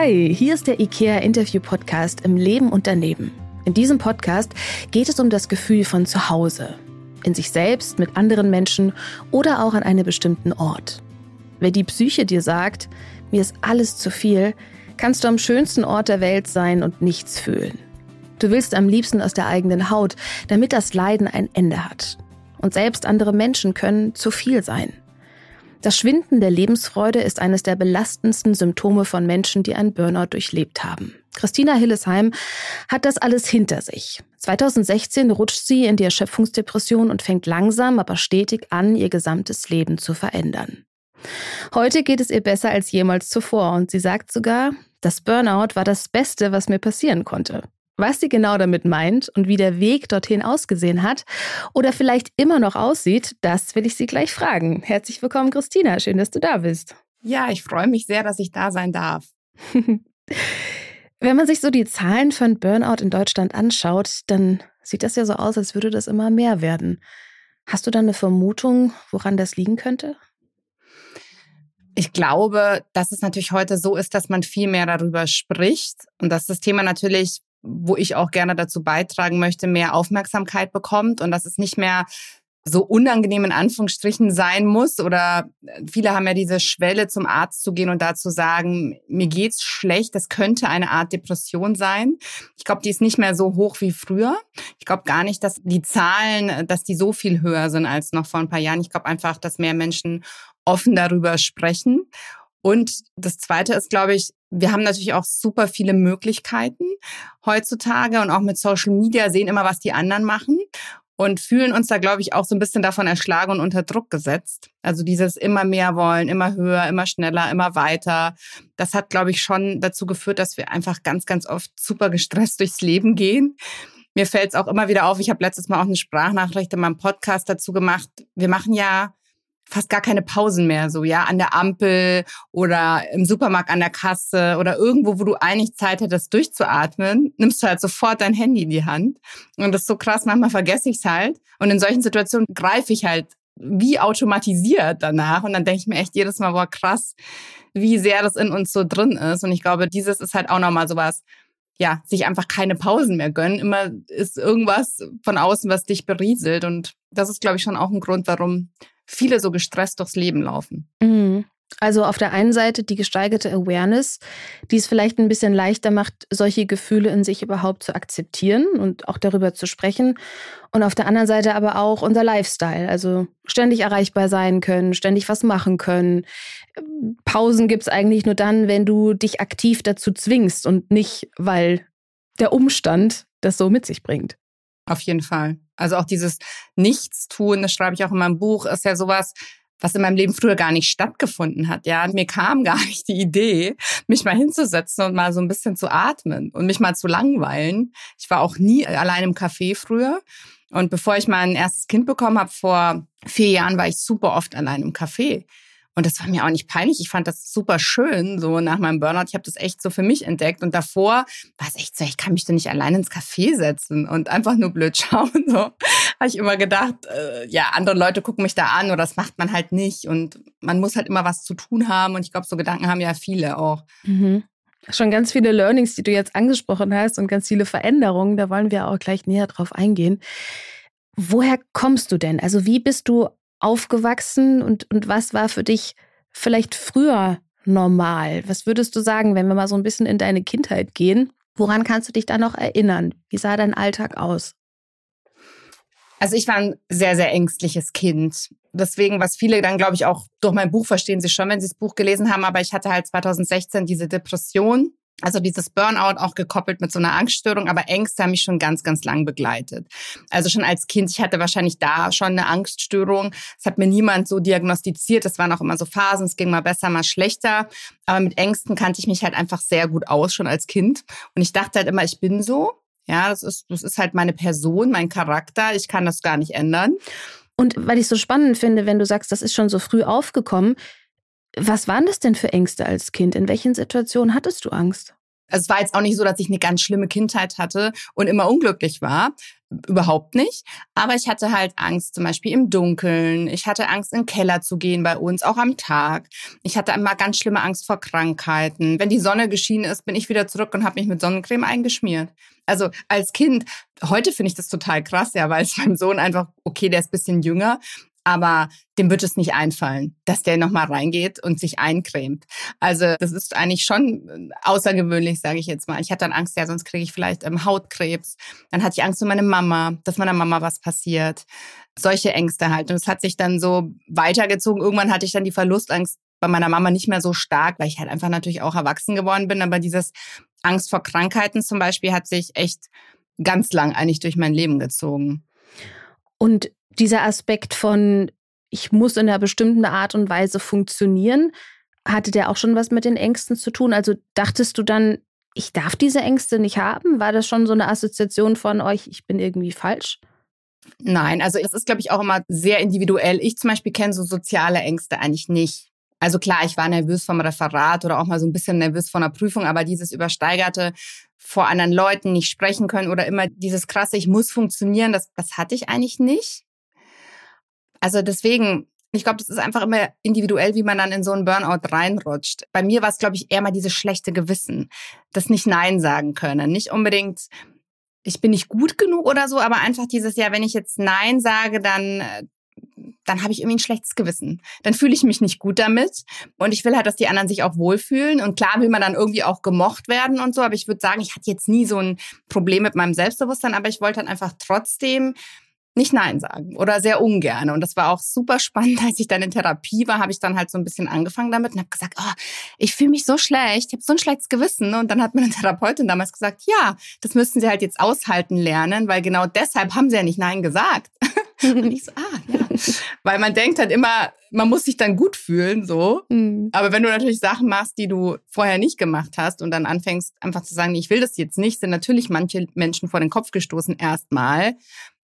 Hi, hier ist der IKEA Interview Podcast im Leben und daneben. In diesem Podcast geht es um das Gefühl von Zuhause. In sich selbst, mit anderen Menschen oder auch an einem bestimmten Ort. Wenn die Psyche dir sagt, mir ist alles zu viel, kannst du am schönsten Ort der Welt sein und nichts fühlen. Du willst am liebsten aus der eigenen Haut, damit das Leiden ein Ende hat. Und selbst andere Menschen können zu viel sein. Das Schwinden der Lebensfreude ist eines der belastendsten Symptome von Menschen, die ein Burnout durchlebt haben. Christina Hillesheim hat das alles hinter sich. 2016 rutscht sie in die Erschöpfungsdepression und fängt langsam, aber stetig an, ihr gesamtes Leben zu verändern. Heute geht es ihr besser als jemals zuvor und sie sagt sogar, das Burnout war das Beste, was mir passieren konnte. Was sie genau damit meint und wie der Weg dorthin ausgesehen hat oder vielleicht immer noch aussieht, das will ich sie gleich fragen. Herzlich willkommen, Christina. Schön, dass du da bist. Ja, ich freue mich sehr, dass ich da sein darf. Wenn man sich so die Zahlen von Burnout in Deutschland anschaut, dann sieht das ja so aus, als würde das immer mehr werden. Hast du da eine Vermutung, woran das liegen könnte? Ich glaube, dass es natürlich heute so ist, dass man viel mehr darüber spricht und dass das Thema natürlich wo ich auch gerne dazu beitragen möchte, mehr Aufmerksamkeit bekommt und dass es nicht mehr so unangenehm in Anführungsstrichen sein muss oder äh, viele haben ja diese Schwelle zum Arzt zu gehen und da zu sagen, mir geht's schlecht, das könnte eine Art Depression sein. Ich glaube, die ist nicht mehr so hoch wie früher. Ich glaube gar nicht, dass die Zahlen, dass die so viel höher sind als noch vor ein paar Jahren. Ich glaube einfach, dass mehr Menschen offen darüber sprechen und das Zweite ist, glaube ich, wir haben natürlich auch super viele Möglichkeiten heutzutage und auch mit Social Media sehen immer, was die anderen machen und fühlen uns da, glaube ich, auch so ein bisschen davon erschlagen und unter Druck gesetzt. Also dieses immer mehr wollen, immer höher, immer schneller, immer weiter. Das hat, glaube ich, schon dazu geführt, dass wir einfach ganz, ganz oft super gestresst durchs Leben gehen. Mir fällt es auch immer wieder auf, ich habe letztes Mal auch eine Sprachnachricht in meinem Podcast dazu gemacht. Wir machen ja fast gar keine Pausen mehr, so ja, an der Ampel oder im Supermarkt an der Kasse oder irgendwo, wo du eigentlich Zeit hättest durchzuatmen, nimmst du halt sofort dein Handy in die Hand. Und das ist so krass, manchmal vergesse ich es halt. Und in solchen Situationen greife ich halt wie automatisiert danach. Und dann denke ich mir echt jedes Mal, boah, krass, wie sehr das in uns so drin ist. Und ich glaube, dieses ist halt auch nochmal sowas, ja, sich einfach keine Pausen mehr gönnen. Immer ist irgendwas von außen, was dich berieselt. Und das ist, glaube ich, schon auch ein Grund, warum viele so gestresst durchs Leben laufen. Mhm. Also auf der einen Seite die gesteigerte Awareness, die es vielleicht ein bisschen leichter macht, solche Gefühle in sich überhaupt zu akzeptieren und auch darüber zu sprechen. Und auf der anderen Seite aber auch unser Lifestyle, also ständig erreichbar sein können, ständig was machen können. Pausen gibt es eigentlich nur dann, wenn du dich aktiv dazu zwingst und nicht, weil der Umstand das so mit sich bringt. Auf jeden Fall. Also auch dieses Nichtstun, das schreibe ich auch in meinem Buch, ist ja sowas, was in meinem Leben früher gar nicht stattgefunden hat. Ja, mir kam gar nicht die Idee, mich mal hinzusetzen und mal so ein bisschen zu atmen und mich mal zu langweilen. Ich war auch nie allein im Café früher. Und bevor ich mein erstes Kind bekommen habe, vor vier Jahren, war ich super oft allein im Café. Und das war mir auch nicht peinlich. Ich fand das super schön, so nach meinem Burnout. Ich habe das echt so für mich entdeckt. Und davor war es echt so, ich kann mich doch nicht allein ins Café setzen und einfach nur blöd schauen. So habe ich immer gedacht, äh, ja, andere Leute gucken mich da an oder das macht man halt nicht. Und man muss halt immer was zu tun haben. Und ich glaube, so Gedanken haben ja viele auch. Mhm. Schon ganz viele Learnings, die du jetzt angesprochen hast und ganz viele Veränderungen. Da wollen wir auch gleich näher drauf eingehen. Woher kommst du denn? Also wie bist du aufgewachsen und, und was war für dich vielleicht früher normal? Was würdest du sagen, wenn wir mal so ein bisschen in deine Kindheit gehen? Woran kannst du dich da noch erinnern? Wie sah dein Alltag aus? Also ich war ein sehr, sehr ängstliches Kind. Deswegen, was viele dann, glaube ich, auch durch mein Buch verstehen sie schon, wenn sie das Buch gelesen haben. Aber ich hatte halt 2016 diese Depression also dieses Burnout auch gekoppelt mit so einer Angststörung, aber Ängste haben mich schon ganz, ganz lang begleitet. Also schon als Kind, ich hatte wahrscheinlich da schon eine Angststörung. Es hat mir niemand so diagnostiziert. Es waren auch immer so Phasen, es ging mal besser, mal schlechter. Aber mit Ängsten kannte ich mich halt einfach sehr gut aus, schon als Kind. Und ich dachte halt immer, ich bin so. Ja, das ist, das ist halt meine Person, mein Charakter. Ich kann das gar nicht ändern. Und weil ich so spannend finde, wenn du sagst, das ist schon so früh aufgekommen, was waren das denn für Ängste als Kind? In welchen Situationen hattest du Angst? Es war jetzt auch nicht so, dass ich eine ganz schlimme Kindheit hatte und immer unglücklich war. Überhaupt nicht. Aber ich hatte halt Angst, zum Beispiel im Dunkeln. Ich hatte Angst, in den Keller zu gehen bei uns, auch am Tag. Ich hatte immer ganz schlimme Angst vor Krankheiten. Wenn die Sonne geschienen ist, bin ich wieder zurück und habe mich mit Sonnencreme eingeschmiert. Also als Kind, heute finde ich das total krass, ja, weil es meinem Sohn einfach, okay, der ist bisschen jünger, aber dem wird es nicht einfallen, dass der nochmal reingeht und sich eincremt. Also das ist eigentlich schon äh, außergewöhnlich, sage ich jetzt mal. Ich hatte dann Angst, ja, sonst kriege ich vielleicht ähm, Hautkrebs. Dann hatte ich Angst um meine Mama, dass meiner Mama was passiert. Solche Ängste halt. Und es hat sich dann so weitergezogen. Irgendwann hatte ich dann die Verlustangst bei meiner Mama nicht mehr so stark, weil ich halt einfach natürlich auch erwachsen geworden bin. Aber dieses Angst vor Krankheiten zum Beispiel hat sich echt ganz lang eigentlich durch mein Leben gezogen. Und dieser Aspekt von, ich muss in einer bestimmten Art und Weise funktionieren, hatte der auch schon was mit den Ängsten zu tun? Also dachtest du dann, ich darf diese Ängste nicht haben? War das schon so eine Assoziation von euch, ich bin irgendwie falsch? Nein, also es ist, glaube ich, auch immer sehr individuell. Ich zum Beispiel kenne so soziale Ängste eigentlich nicht. Also klar, ich war nervös vom Referat oder auch mal so ein bisschen nervös vor einer Prüfung, aber dieses übersteigerte vor anderen Leuten nicht sprechen können oder immer dieses krasse, ich muss funktionieren, das, das hatte ich eigentlich nicht. Also deswegen, ich glaube, das ist einfach immer individuell, wie man dann in so einen Burnout reinrutscht. Bei mir war es, glaube ich, eher mal dieses schlechte Gewissen, das nicht Nein sagen können. Nicht unbedingt, ich bin nicht gut genug oder so, aber einfach dieses, ja, wenn ich jetzt Nein sage, dann dann habe ich irgendwie ein schlechtes Gewissen. Dann fühle ich mich nicht gut damit. Und ich will halt, dass die anderen sich auch wohlfühlen. Und klar will man dann irgendwie auch gemocht werden und so. Aber ich würde sagen, ich hatte jetzt nie so ein Problem mit meinem Selbstbewusstsein, aber ich wollte dann einfach trotzdem nicht Nein sagen oder sehr ungern. Und das war auch super spannend, als ich dann in Therapie war, habe ich dann halt so ein bisschen angefangen damit und habe gesagt, oh, ich fühle mich so schlecht, ich habe so ein schlechtes Gewissen. Und dann hat meine Therapeutin damals gesagt, ja, das müssten Sie halt jetzt aushalten lernen, weil genau deshalb haben Sie ja nicht Nein gesagt. und ich so, ah, ja. Weil man denkt halt immer, man muss sich dann gut fühlen, so. Mhm. Aber wenn du natürlich Sachen machst, die du vorher nicht gemacht hast und dann anfängst einfach zu sagen, ich will das jetzt nicht, sind natürlich manche Menschen vor den Kopf gestoßen erstmal.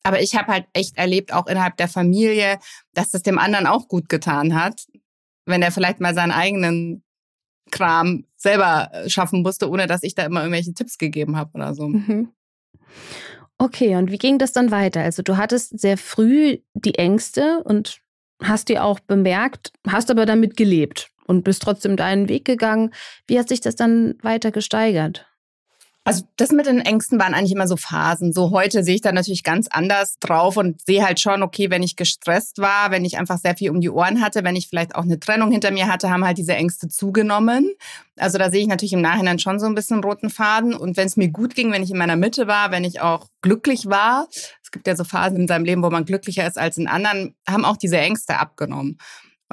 Aber ich habe halt echt erlebt, auch innerhalb der Familie, dass das dem anderen auch gut getan hat, wenn er vielleicht mal seinen eigenen Kram selber äh, schaffen musste, ohne dass ich da immer irgendwelche Tipps gegeben habe oder so. Mhm. Okay, und wie ging das dann weiter? Also du hattest sehr früh die Ängste und hast die auch bemerkt, hast aber damit gelebt und bist trotzdem deinen Weg gegangen. Wie hat sich das dann weiter gesteigert? Also das mit den Ängsten waren eigentlich immer so Phasen. So heute sehe ich da natürlich ganz anders drauf und sehe halt schon, okay, wenn ich gestresst war, wenn ich einfach sehr viel um die Ohren hatte, wenn ich vielleicht auch eine Trennung hinter mir hatte, haben halt diese Ängste zugenommen. Also da sehe ich natürlich im Nachhinein schon so ein bisschen roten Faden. Und wenn es mir gut ging, wenn ich in meiner Mitte war, wenn ich auch glücklich war, es gibt ja so Phasen in seinem Leben, wo man glücklicher ist als in anderen, haben auch diese Ängste abgenommen.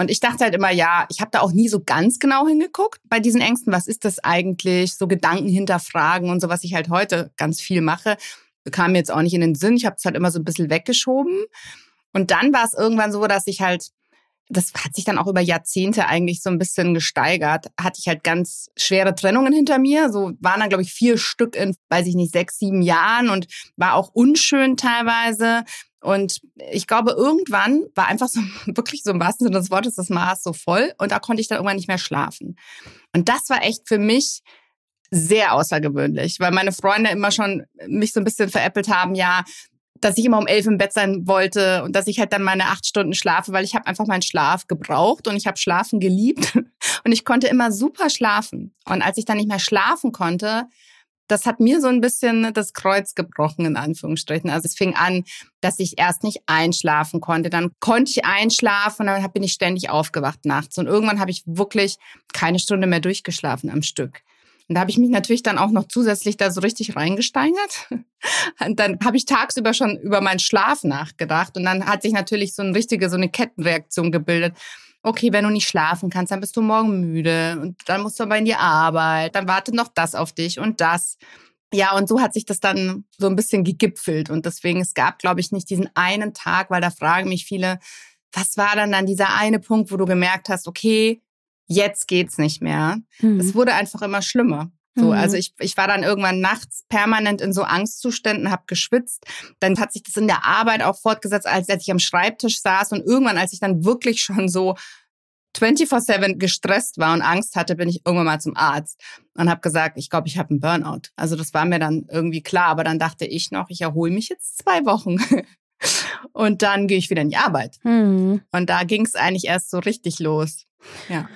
Und ich dachte halt immer, ja, ich habe da auch nie so ganz genau hingeguckt bei diesen Ängsten. Was ist das eigentlich? So Gedanken hinterfragen und so, was ich halt heute ganz viel mache, kam mir jetzt auch nicht in den Sinn. Ich habe es halt immer so ein bisschen weggeschoben. Und dann war es irgendwann so, dass ich halt, das hat sich dann auch über Jahrzehnte eigentlich so ein bisschen gesteigert, hatte ich halt ganz schwere Trennungen hinter mir. So waren dann, glaube ich, vier Stück in, weiß ich nicht, sechs, sieben Jahren und war auch unschön teilweise. Und ich glaube, irgendwann war einfach so wirklich so im wahrsten Sinne des Wortes das Maß so voll und da konnte ich dann irgendwann nicht mehr schlafen. Und das war echt für mich sehr außergewöhnlich, weil meine Freunde immer schon mich so ein bisschen veräppelt haben, ja, dass ich immer um elf im Bett sein wollte und dass ich halt dann meine acht Stunden schlafe, weil ich habe einfach meinen Schlaf gebraucht und ich habe Schlafen geliebt und ich konnte immer super schlafen. Und als ich dann nicht mehr schlafen konnte, das hat mir so ein bisschen das Kreuz gebrochen, in Anführungsstrichen. Also es fing an, dass ich erst nicht einschlafen konnte. Dann konnte ich einschlafen und dann bin ich ständig aufgewacht nachts. Und irgendwann habe ich wirklich keine Stunde mehr durchgeschlafen am Stück. Und da habe ich mich natürlich dann auch noch zusätzlich da so richtig reingesteigert. Und dann habe ich tagsüber schon über meinen Schlaf nachgedacht. Und dann hat sich natürlich so eine richtige, so eine Kettenreaktion gebildet okay, wenn du nicht schlafen kannst, dann bist du morgen müde und dann musst du aber in die Arbeit, dann wartet noch das auf dich und das. Ja, und so hat sich das dann so ein bisschen gegipfelt. Und deswegen, es gab, glaube ich, nicht diesen einen Tag, weil da fragen mich viele, was war dann dann dieser eine Punkt, wo du gemerkt hast, okay, jetzt geht's nicht mehr. Mhm. Es wurde einfach immer schlimmer. So, mhm. also ich, ich war dann irgendwann nachts permanent in so Angstzuständen, habe geschwitzt. Dann hat sich das in der Arbeit auch fortgesetzt, als, als ich am Schreibtisch saß und irgendwann, als ich dann wirklich schon so 24/7 gestresst war und Angst hatte, bin ich irgendwann mal zum Arzt und habe gesagt, ich glaube, ich habe einen Burnout. Also das war mir dann irgendwie klar, aber dann dachte ich noch, ich erhole mich jetzt zwei Wochen. und dann gehe ich wieder in die Arbeit. Mhm. Und da ging es eigentlich erst so richtig los. Ja.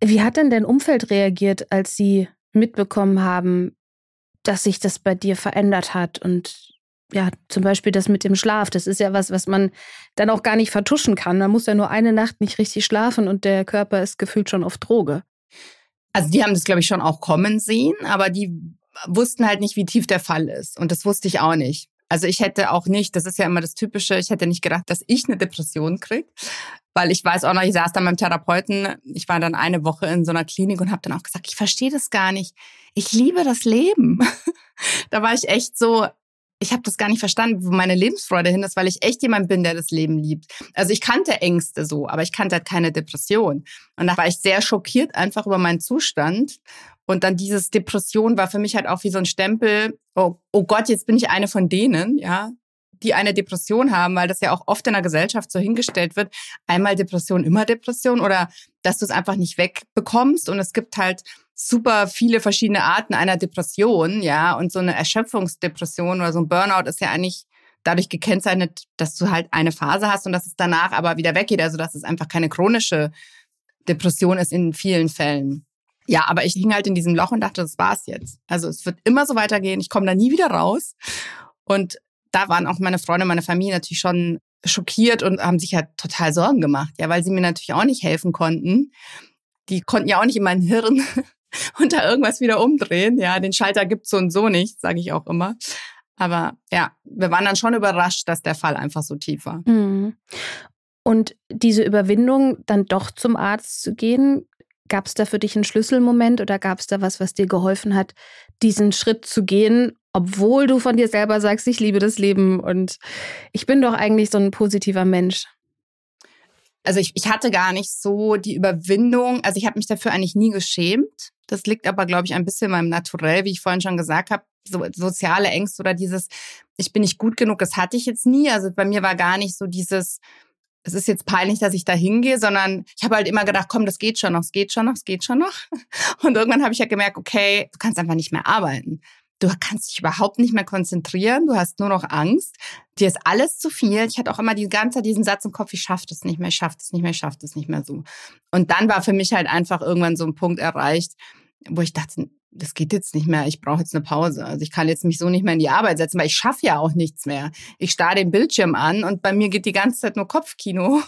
Wie hat denn dein Umfeld reagiert, als sie mitbekommen haben, dass sich das bei dir verändert hat und ja, zum Beispiel das mit dem Schlaf, das ist ja was, was man dann auch gar nicht vertuschen kann. Man muss ja nur eine Nacht nicht richtig schlafen und der Körper ist gefühlt schon auf Droge. Also die haben das, glaube ich, schon auch kommen sehen, aber die wussten halt nicht, wie tief der Fall ist. Und das wusste ich auch nicht. Also ich hätte auch nicht, das ist ja immer das Typische, ich hätte nicht gedacht, dass ich eine Depression kriege, weil ich weiß auch noch, ich saß dann beim Therapeuten, ich war dann eine Woche in so einer Klinik und habe dann auch gesagt, ich verstehe das gar nicht. Ich liebe das Leben. da war ich echt so, ich habe das gar nicht verstanden, wo meine Lebensfreude hin ist, weil ich echt jemand bin, der das Leben liebt. Also ich kannte Ängste so, aber ich kannte halt keine Depression. Und da war ich sehr schockiert einfach über meinen Zustand. Und dann dieses Depression war für mich halt auch wie so ein Stempel. Oh, oh Gott, jetzt bin ich eine von denen, ja, die eine Depression haben, weil das ja auch oft in der Gesellschaft so hingestellt wird. Einmal Depression, immer Depression oder dass du es einfach nicht wegbekommst. Und es gibt halt super viele verschiedene Arten einer Depression, ja, und so eine Erschöpfungsdepression oder so ein Burnout ist ja eigentlich dadurch gekennzeichnet, dass du halt eine Phase hast und dass es danach aber wieder weggeht, also dass es einfach keine chronische Depression ist in vielen Fällen. Ja, aber ich hing halt in diesem Loch und dachte, das war's jetzt. Also es wird immer so weitergehen, ich komme da nie wieder raus. Und da waren auch meine Freunde, meine Familie natürlich schon schockiert und haben sich halt total Sorgen gemacht, ja, weil sie mir natürlich auch nicht helfen konnten. Die konnten ja auch nicht in mein Hirn und da irgendwas wieder umdrehen. Ja, den Schalter gibt's so und so nicht, sage ich auch immer. Aber ja, wir waren dann schon überrascht, dass der Fall einfach so tief war. Mhm. Und diese Überwindung, dann doch zum Arzt zu gehen, gab es da für dich einen Schlüsselmoment oder gab es da was, was dir geholfen hat, diesen Schritt zu gehen, obwohl du von dir selber sagst, ich liebe das Leben und ich bin doch eigentlich so ein positiver Mensch? Also ich, ich hatte gar nicht so die Überwindung, also ich habe mich dafür eigentlich nie geschämt. Das liegt aber, glaube ich, ein bisschen in meinem Naturell, wie ich vorhin schon gesagt habe. So soziale Ängste oder dieses, ich bin nicht gut genug, das hatte ich jetzt nie. Also bei mir war gar nicht so dieses, es ist jetzt peinlich, dass ich da hingehe, sondern ich habe halt immer gedacht, komm, das geht schon noch, es geht schon noch, es geht schon noch. Und irgendwann habe ich ja gemerkt, okay, du kannst einfach nicht mehr arbeiten. Du kannst dich überhaupt nicht mehr konzentrieren, du hast nur noch Angst, dir ist alles zu viel. Ich hatte auch immer die ganze Zeit diesen Satz im Kopf, ich schaffe das nicht mehr, ich schaffe das nicht mehr, ich schaffe das nicht mehr so. Und dann war für mich halt einfach irgendwann so ein Punkt erreicht, wo ich dachte, das geht jetzt nicht mehr, ich brauche jetzt eine Pause. Also ich kann jetzt mich so nicht mehr in die Arbeit setzen, weil ich schaffe ja auch nichts mehr. Ich starre den Bildschirm an und bei mir geht die ganze Zeit nur Kopfkino.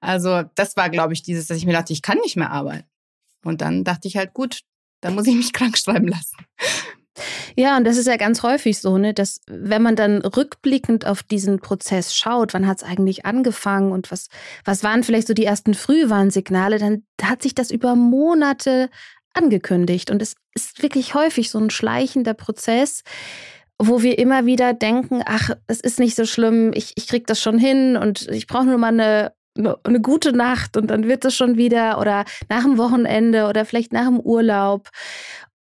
Also das war, glaube ich, dieses, dass ich mir dachte, ich kann nicht mehr arbeiten. Und dann dachte ich halt, gut, dann muss ich mich krank schreiben lassen. Ja, und das ist ja ganz häufig so, ne, dass wenn man dann rückblickend auf diesen Prozess schaut, wann hat es eigentlich angefangen und was, was waren vielleicht so die ersten Frühwarnsignale, dann hat sich das über Monate angekündigt. Und es ist wirklich häufig so ein schleichender Prozess, wo wir immer wieder denken, ach, es ist nicht so schlimm, ich, ich krieg das schon hin und ich brauche nur mal eine, eine gute Nacht und dann wird es schon wieder oder nach dem Wochenende oder vielleicht nach dem Urlaub.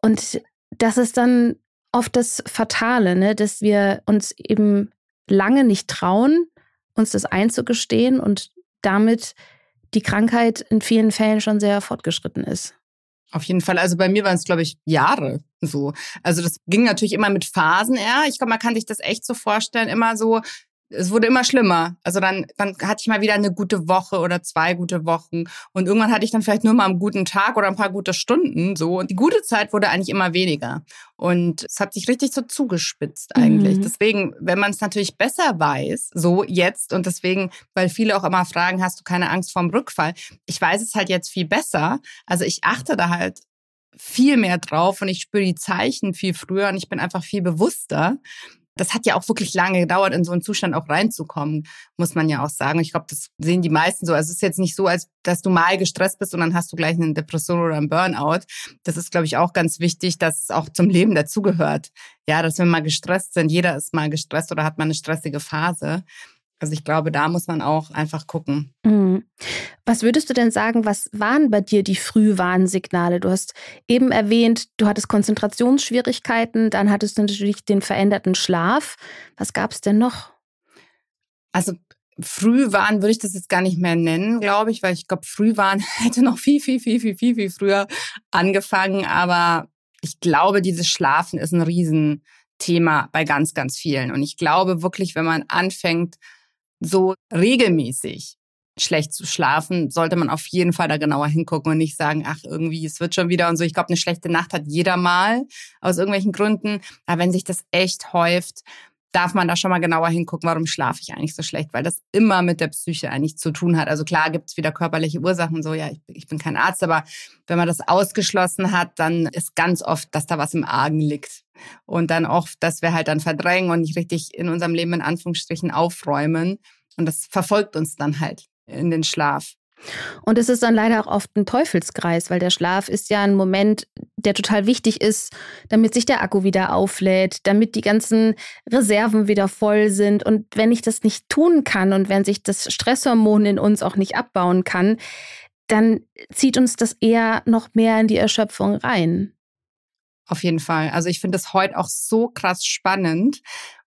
Und das ist dann oft das Fatale, ne? dass wir uns eben lange nicht trauen, uns das einzugestehen und damit die Krankheit in vielen Fällen schon sehr fortgeschritten ist. Auf jeden Fall. Also bei mir waren es, glaube ich, Jahre so. Also das ging natürlich immer mit Phasen eher. Ich glaube, man kann sich das echt so vorstellen, immer so, es wurde immer schlimmer. Also dann, dann hatte ich mal wieder eine gute Woche oder zwei gute Wochen. Und irgendwann hatte ich dann vielleicht nur mal einen guten Tag oder ein paar gute Stunden so. Und die gute Zeit wurde eigentlich immer weniger. Und es hat sich richtig so zugespitzt eigentlich. Mhm. Deswegen, wenn man es natürlich besser weiß, so jetzt, und deswegen, weil viele auch immer fragen, hast du keine Angst vorm Rückfall? Ich weiß es halt jetzt viel besser. Also ich achte da halt viel mehr drauf und ich spüre die Zeichen viel früher und ich bin einfach viel bewusster das hat ja auch wirklich lange gedauert, in so einen Zustand auch reinzukommen, muss man ja auch sagen. Ich glaube, das sehen die meisten so. Also es ist jetzt nicht so, als dass du mal gestresst bist und dann hast du gleich eine Depression oder einen Burnout. Das ist, glaube ich, auch ganz wichtig, dass es auch zum Leben dazugehört. Ja, dass wir mal gestresst sind. Jeder ist mal gestresst oder hat mal eine stressige Phase. Also ich glaube, da muss man auch einfach gucken. Mhm. Was würdest du denn sagen, was waren bei dir die Frühwarnsignale? Du hast eben erwähnt, du hattest Konzentrationsschwierigkeiten, dann hattest du natürlich den veränderten Schlaf. Was gab es denn noch? Also früh waren würde ich das jetzt gar nicht mehr nennen, glaube ich, weil ich glaube, früh waren hätte noch viel, viel, viel, viel, viel, viel früher angefangen. Aber ich glaube, dieses Schlafen ist ein Riesenthema bei ganz, ganz vielen. Und ich glaube wirklich, wenn man anfängt, so regelmäßig schlecht zu schlafen, sollte man auf jeden Fall da genauer hingucken und nicht sagen, ach, irgendwie, es wird schon wieder und so. Ich glaube, eine schlechte Nacht hat jeder mal aus irgendwelchen Gründen. Aber wenn sich das echt häuft, darf man da schon mal genauer hingucken, warum schlafe ich eigentlich so schlecht, weil das immer mit der Psyche eigentlich zu tun hat. Also klar gibt es wieder körperliche Ursachen, so ja, ich, ich, bin kein Arzt, aber wenn man das ausgeschlossen hat, dann ist ganz oft, dass da was im Argen liegt. Und dann oft, dass wir halt dann verdrängen und nicht richtig in unserem Leben in Anführungsstrichen aufräumen. Und das verfolgt uns dann halt in den Schlaf. Und es ist dann leider auch oft ein Teufelskreis, weil der Schlaf ist ja ein Moment, der total wichtig ist, damit sich der Akku wieder auflädt, damit die ganzen Reserven wieder voll sind. Und wenn ich das nicht tun kann und wenn sich das Stresshormon in uns auch nicht abbauen kann, dann zieht uns das eher noch mehr in die Erschöpfung rein. Auf jeden Fall. Also ich finde das heute auch so krass spannend,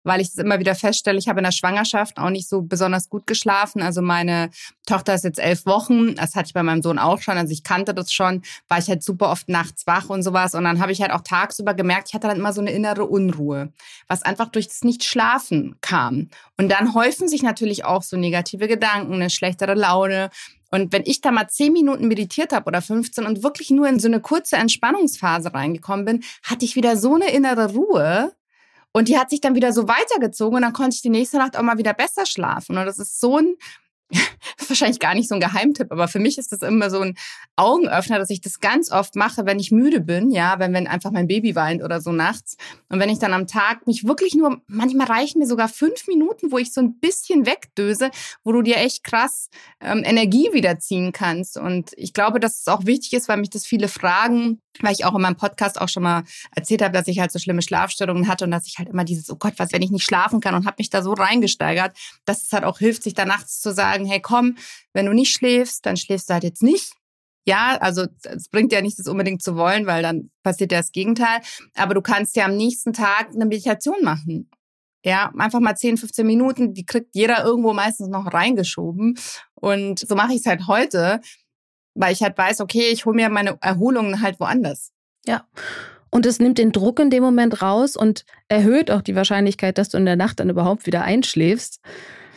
weil ich das immer wieder feststelle. Ich habe in der Schwangerschaft auch nicht so besonders gut geschlafen. Also meine Tochter ist jetzt elf Wochen. Das hatte ich bei meinem Sohn auch schon. Also ich kannte das schon. War ich halt super oft nachts wach und sowas. Und dann habe ich halt auch tagsüber gemerkt, ich hatte dann immer so eine innere Unruhe, was einfach durch das Nicht-Schlafen kam. Und dann häufen sich natürlich auch so negative Gedanken, eine schlechtere Laune. Und wenn ich da mal zehn Minuten meditiert habe oder 15 und wirklich nur in so eine kurze Entspannungsphase reingekommen bin, hatte ich wieder so eine innere Ruhe, und die hat sich dann wieder so weitergezogen und dann konnte ich die nächste Nacht auch mal wieder besser schlafen. Und das ist so ein wahrscheinlich gar nicht so ein Geheimtipp, aber für mich ist das immer so ein Augenöffner, dass ich das ganz oft mache, wenn ich müde bin, ja, wenn, wenn einfach mein Baby weint oder so nachts. Und wenn ich dann am Tag mich wirklich nur, manchmal reichen mir sogar fünf Minuten, wo ich so ein bisschen wegdöse, wo du dir echt krass ähm, Energie wiederziehen kannst. Und ich glaube, dass es auch wichtig ist, weil mich das viele fragen, weil ich auch in meinem Podcast auch schon mal erzählt habe, dass ich halt so schlimme Schlafstörungen hatte und dass ich halt immer dieses, oh Gott, was, wenn ich nicht schlafen kann und habe mich da so reingesteigert, dass es halt auch hilft, sich da nachts zu sagen, hey komm, wenn du nicht schläfst, dann schläfst du halt jetzt nicht. Ja, also es bringt ja nichts, das unbedingt zu wollen, weil dann passiert ja das Gegenteil. Aber du kannst ja am nächsten Tag eine Meditation machen. Ja, einfach mal 10, 15 Minuten, die kriegt jeder irgendwo meistens noch reingeschoben. Und so mache ich es halt heute, weil ich halt weiß, okay, ich hole mir meine Erholungen halt woanders. Ja. Und es nimmt den Druck in dem Moment raus und erhöht auch die Wahrscheinlichkeit, dass du in der Nacht dann überhaupt wieder einschläfst.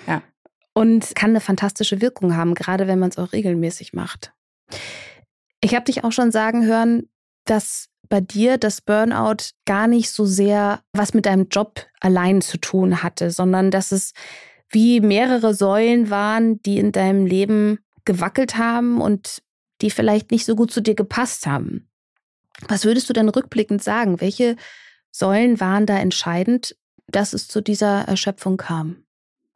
Ja. Und kann eine fantastische Wirkung haben, gerade wenn man es auch regelmäßig macht. Ich habe dich auch schon sagen hören, dass bei dir das Burnout gar nicht so sehr was mit deinem Job allein zu tun hatte, sondern dass es wie mehrere Säulen waren, die in deinem Leben gewackelt haben und die vielleicht nicht so gut zu dir gepasst haben. Was würdest du denn rückblickend sagen? Welche Säulen waren da entscheidend, dass es zu dieser Erschöpfung kam?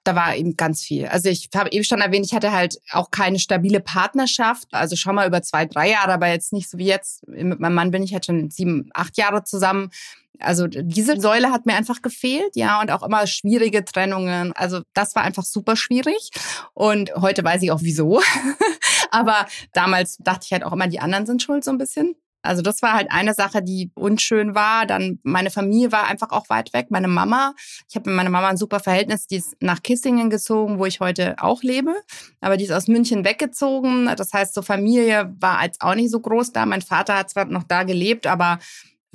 Da war eben ganz viel. Also ich habe eben schon erwähnt, ich hatte halt auch keine stabile Partnerschaft. Also schon mal über zwei, drei Jahre, aber jetzt nicht so wie jetzt. Mit meinem Mann bin ich halt schon sieben, acht Jahre zusammen. Also diese Säule hat mir einfach gefehlt, ja, und auch immer schwierige Trennungen. Also das war einfach super schwierig. Und heute weiß ich auch wieso. aber damals dachte ich halt auch immer, die anderen sind schuld so ein bisschen. Also das war halt eine Sache, die unschön war. Dann meine Familie war einfach auch weit weg. Meine Mama, ich habe mit meiner Mama ein super Verhältnis, die ist nach Kissingen gezogen, wo ich heute auch lebe. Aber die ist aus München weggezogen. Das heißt, so Familie war als auch nicht so groß da. Mein Vater hat zwar noch da gelebt, aber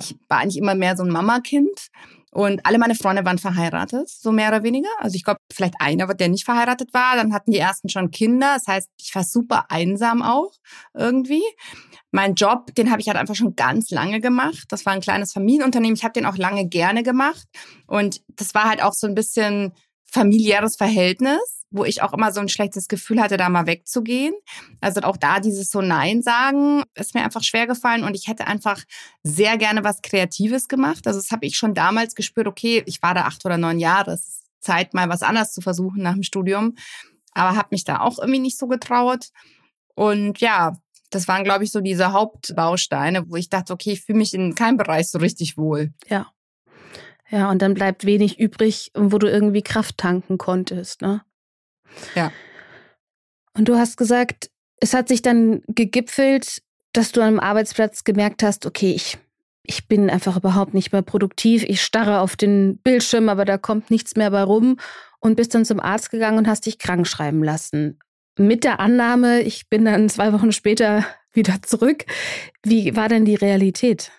ich war eigentlich immer mehr so ein Mama-Kind. Und alle meine Freunde waren verheiratet, so mehr oder weniger. Also ich glaube, vielleicht einer, der nicht verheiratet war. Dann hatten die ersten schon Kinder. Das heißt, ich war super einsam auch irgendwie. Mein Job, den habe ich halt einfach schon ganz lange gemacht. Das war ein kleines Familienunternehmen. Ich habe den auch lange gerne gemacht. Und das war halt auch so ein bisschen familiäres Verhältnis, wo ich auch immer so ein schlechtes Gefühl hatte, da mal wegzugehen. Also auch da dieses so Nein sagen, ist mir einfach schwer gefallen und ich hätte einfach sehr gerne was Kreatives gemacht. Also das habe ich schon damals gespürt, okay, ich war da acht oder neun Jahre, es ist Zeit, mal was anderes zu versuchen nach dem Studium, aber habe mich da auch irgendwie nicht so getraut. Und ja, das waren, glaube ich, so diese Hauptbausteine, wo ich dachte, okay, ich fühle mich in keinem Bereich so richtig wohl. Ja. Ja, und dann bleibt wenig übrig, wo du irgendwie Kraft tanken konntest, ne? Ja. Und du hast gesagt, es hat sich dann gegipfelt, dass du am Arbeitsplatz gemerkt hast, okay, ich, ich bin einfach überhaupt nicht mehr produktiv. Ich starre auf den Bildschirm, aber da kommt nichts mehr bei rum. und bist dann zum Arzt gegangen und hast dich krank schreiben lassen. Mit der Annahme, ich bin dann zwei Wochen später wieder zurück. Wie war denn die Realität?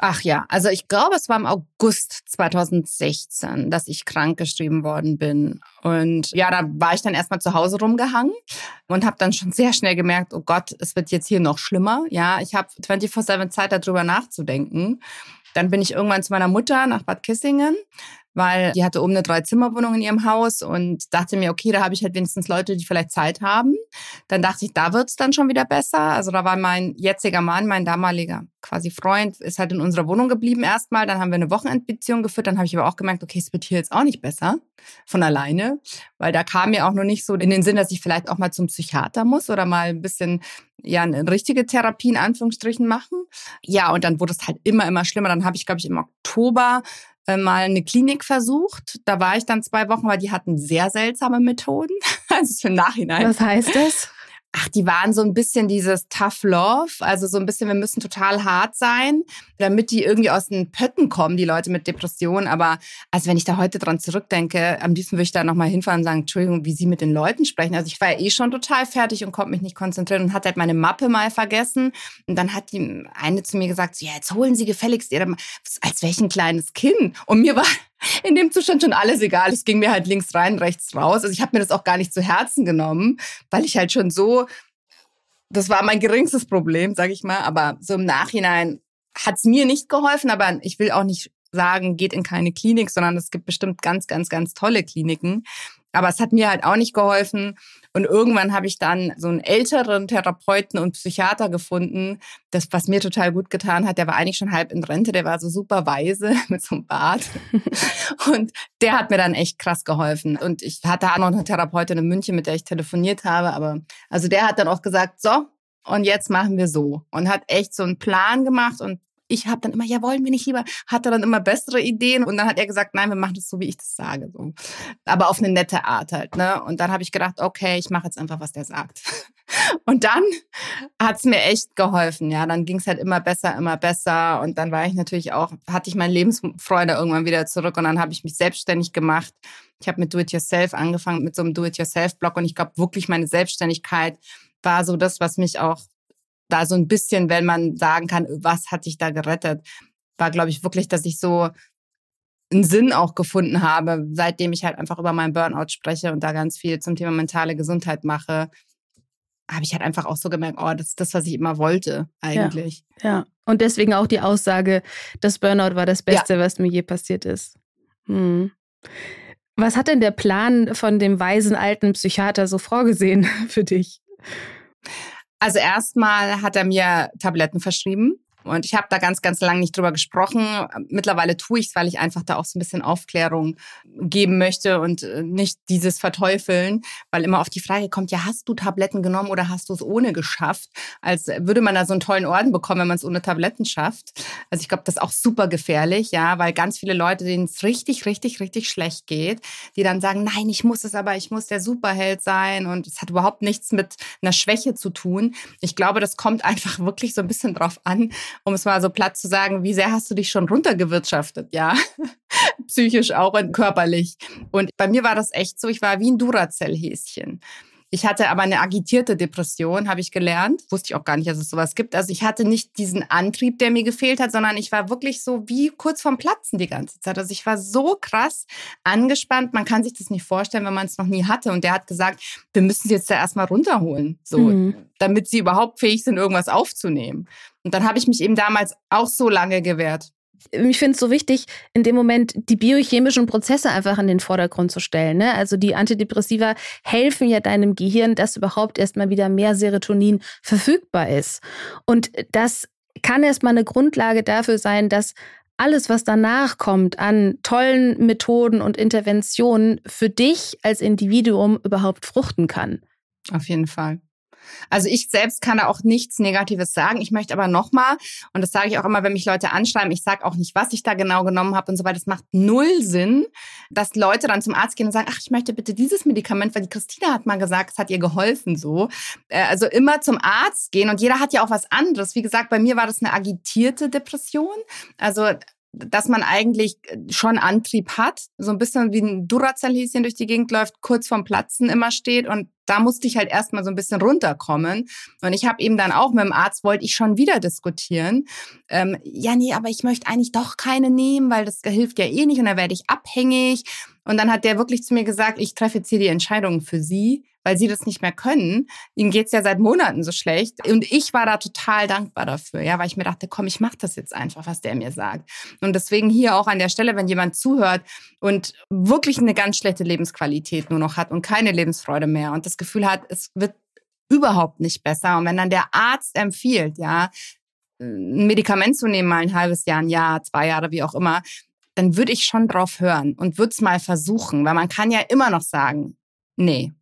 Ach ja, also ich glaube, es war im August 2016, dass ich krank geschrieben worden bin. Und ja, da war ich dann erstmal zu Hause rumgehangen und habe dann schon sehr schnell gemerkt, oh Gott, es wird jetzt hier noch schlimmer. Ja, ich habe 24-7 Zeit darüber nachzudenken. Dann bin ich irgendwann zu meiner Mutter nach Bad Kissingen, weil die hatte oben eine Drei-Zimmer-Wohnung in ihrem Haus und dachte mir, okay, da habe ich halt wenigstens Leute, die vielleicht Zeit haben. Dann dachte ich, da wird's dann schon wieder besser. Also da war mein jetziger Mann, mein damaliger quasi Freund, ist halt in unserer Wohnung geblieben erstmal. Dann haben wir eine Wochenendbeziehung geführt. Dann habe ich aber auch gemerkt, okay, es wird hier jetzt auch nicht besser von alleine, weil da kam mir auch noch nicht so in den Sinn, dass ich vielleicht auch mal zum Psychiater muss oder mal ein bisschen ja eine richtige Therapie in Anführungsstrichen machen. Ja, und dann wurde es halt immer, immer schlimmer. Dann habe ich, glaube ich, im Oktober äh, mal eine Klinik versucht. Da war ich dann zwei Wochen, weil die hatten sehr seltsame Methoden. Also für Nachhinein. Was heißt das? Ach, die waren so ein bisschen dieses Tough Love, also so ein bisschen, wir müssen total hart sein, damit die irgendwie aus den Pötten kommen, die Leute mit Depressionen. Aber also wenn ich da heute dran zurückdenke, am liebsten würde ich da nochmal hinfahren und sagen, Entschuldigung, wie Sie mit den Leuten sprechen. Also ich war ja eh schon total fertig und konnte mich nicht konzentrieren und hatte halt meine Mappe mal vergessen. Und dann hat die eine zu mir gesagt, ja, jetzt holen Sie gefälligst Ihre, als welch ein kleines Kind. Und mir war in dem Zustand schon alles egal. Es ging mir halt links rein, rechts raus. Also ich habe mir das auch gar nicht zu Herzen genommen, weil ich halt schon so, das war mein geringstes Problem, sage ich mal. Aber so im Nachhinein hat es mir nicht geholfen. Aber ich will auch nicht sagen, geht in keine Klinik, sondern es gibt bestimmt ganz, ganz, ganz tolle Kliniken. Aber es hat mir halt auch nicht geholfen. Und irgendwann habe ich dann so einen älteren Therapeuten und Psychiater gefunden, das, was mir total gut getan hat. Der war eigentlich schon halb in Rente, der war so super weise mit so einem Bart. und der hat mir dann echt krass geholfen. Und ich hatte auch noch eine Therapeutin in München, mit der ich telefoniert habe. Aber also der hat dann auch gesagt, so, und jetzt machen wir so. Und hat echt so einen Plan gemacht und ich habe dann immer, ja, wollen wir nicht lieber, hatte dann immer bessere Ideen und dann hat er gesagt, nein, wir machen das so, wie ich das sage. So. Aber auf eine nette Art halt. Ne? Und dann habe ich gedacht, okay, ich mache jetzt einfach, was der sagt. Und dann hat's mir echt geholfen. Ja, dann ging's halt immer besser, immer besser. Und dann war ich natürlich auch, hatte ich meine Lebensfreude irgendwann wieder zurück und dann habe ich mich selbstständig gemacht. Ich habe mit Do-It-Yourself angefangen, mit so einem Do-It-Yourself-Blog und ich glaube wirklich, meine Selbstständigkeit war so das, was mich auch da so ein bisschen, wenn man sagen kann, was hat dich da gerettet, war, glaube ich, wirklich, dass ich so einen Sinn auch gefunden habe, seitdem ich halt einfach über meinen Burnout spreche und da ganz viel zum Thema mentale Gesundheit mache, habe ich halt einfach auch so gemerkt, oh, das ist das, was ich immer wollte, eigentlich. Ja, ja. und deswegen auch die Aussage, das Burnout war das Beste, ja. was mir je passiert ist. Hm. Was hat denn der Plan von dem weisen alten Psychiater so vorgesehen für dich? Also erstmal hat er mir Tabletten verschrieben. Und ich habe da ganz, ganz lange nicht drüber gesprochen. Mittlerweile tue ich es, weil ich einfach da auch so ein bisschen Aufklärung geben möchte und äh, nicht dieses Verteufeln, weil immer auf die Frage kommt, ja, hast du Tabletten genommen oder hast du es ohne geschafft? Als würde man da so einen tollen Orden bekommen, wenn man es ohne Tabletten schafft. Also ich glaube, das ist auch super gefährlich, ja, weil ganz viele Leute, denen es richtig, richtig, richtig schlecht geht, die dann sagen, nein, ich muss es aber, ich muss der Superheld sein und es hat überhaupt nichts mit einer Schwäche zu tun. Ich glaube, das kommt einfach wirklich so ein bisschen drauf an, um es mal so platt zu sagen, wie sehr hast du dich schon runtergewirtschaftet, ja? Psychisch auch und körperlich. Und bei mir war das echt so, ich war wie ein Duracell-Häschen. Ich hatte aber eine agitierte Depression, habe ich gelernt. Wusste ich auch gar nicht, dass es sowas gibt. Also ich hatte nicht diesen Antrieb, der mir gefehlt hat, sondern ich war wirklich so wie kurz vorm Platzen die ganze Zeit. Also ich war so krass angespannt. Man kann sich das nicht vorstellen, wenn man es noch nie hatte. Und der hat gesagt, wir müssen sie jetzt da erstmal runterholen, so, mhm. damit sie überhaupt fähig sind, irgendwas aufzunehmen. Und dann habe ich mich eben damals auch so lange gewehrt ich finde es so wichtig, in dem Moment die biochemischen Prozesse einfach in den Vordergrund zu stellen. Ne? Also die Antidepressiva helfen ja deinem Gehirn, dass überhaupt erstmal wieder mehr Serotonin verfügbar ist. Und das kann erstmal eine Grundlage dafür sein, dass alles, was danach kommt an tollen Methoden und Interventionen für dich als Individuum überhaupt fruchten kann. Auf jeden Fall. Also ich selbst kann da auch nichts Negatives sagen. Ich möchte aber nochmal, und das sage ich auch immer, wenn mich Leute anschreiben, ich sage auch nicht, was ich da genau genommen habe und so weiter. Es macht null Sinn, dass Leute dann zum Arzt gehen und sagen, ach, ich möchte bitte dieses Medikament, weil die Christina hat mal gesagt, es hat ihr geholfen so. Äh, also immer zum Arzt gehen und jeder hat ja auch was anderes. Wie gesagt, bei mir war das eine agitierte Depression. Also dass man eigentlich schon Antrieb hat, so ein bisschen wie ein Duracell-Häschen durch die Gegend läuft, kurz vorm Platzen immer steht und da musste ich halt erstmal so ein bisschen runterkommen. Und ich habe eben dann auch mit dem Arzt, wollte ich schon wieder diskutieren. Ähm, ja, nee, aber ich möchte eigentlich doch keine nehmen, weil das hilft ja eh nicht und dann werde ich abhängig. Und dann hat der wirklich zu mir gesagt, ich treffe jetzt hier die Entscheidung für Sie weil sie das nicht mehr können. Ihnen geht's ja seit Monaten so schlecht. Und ich war da total dankbar dafür, ja, weil ich mir dachte, komm, ich mach das jetzt einfach, was der mir sagt. Und deswegen hier auch an der Stelle, wenn jemand zuhört und wirklich eine ganz schlechte Lebensqualität nur noch hat und keine Lebensfreude mehr und das Gefühl hat, es wird überhaupt nicht besser. Und wenn dann der Arzt empfiehlt, ja, ein Medikament zu nehmen, mal ein halbes Jahr, ein Jahr, zwei Jahre, wie auch immer, dann würde ich schon drauf hören und würde es mal versuchen, weil man kann ja immer noch sagen, nee,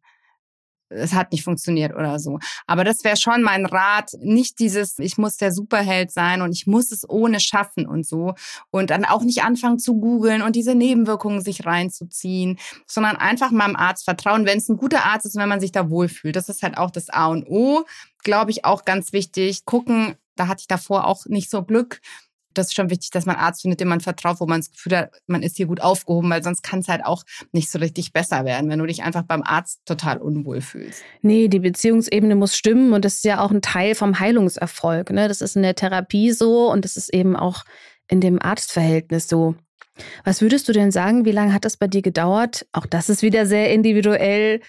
es hat nicht funktioniert oder so. Aber das wäre schon mein Rat, nicht dieses, ich muss der Superheld sein und ich muss es ohne schaffen und so. Und dann auch nicht anfangen zu googeln und diese Nebenwirkungen sich reinzuziehen, sondern einfach meinem Arzt vertrauen, wenn es ein guter Arzt ist und wenn man sich da wohlfühlt. Das ist halt auch das A und O, glaube ich, auch ganz wichtig. Gucken, da hatte ich davor auch nicht so Glück das ist schon wichtig, dass man Arzt findet, dem man vertraut, wo man das Gefühl hat, man ist hier gut aufgehoben, weil sonst kann es halt auch nicht so richtig besser werden, wenn du dich einfach beim Arzt total unwohl fühlst. Nee, die Beziehungsebene muss stimmen und das ist ja auch ein Teil vom Heilungserfolg. Ne? Das ist in der Therapie so und das ist eben auch in dem Arztverhältnis so. Was würdest du denn sagen, wie lange hat das bei dir gedauert? Auch das ist wieder sehr individuell,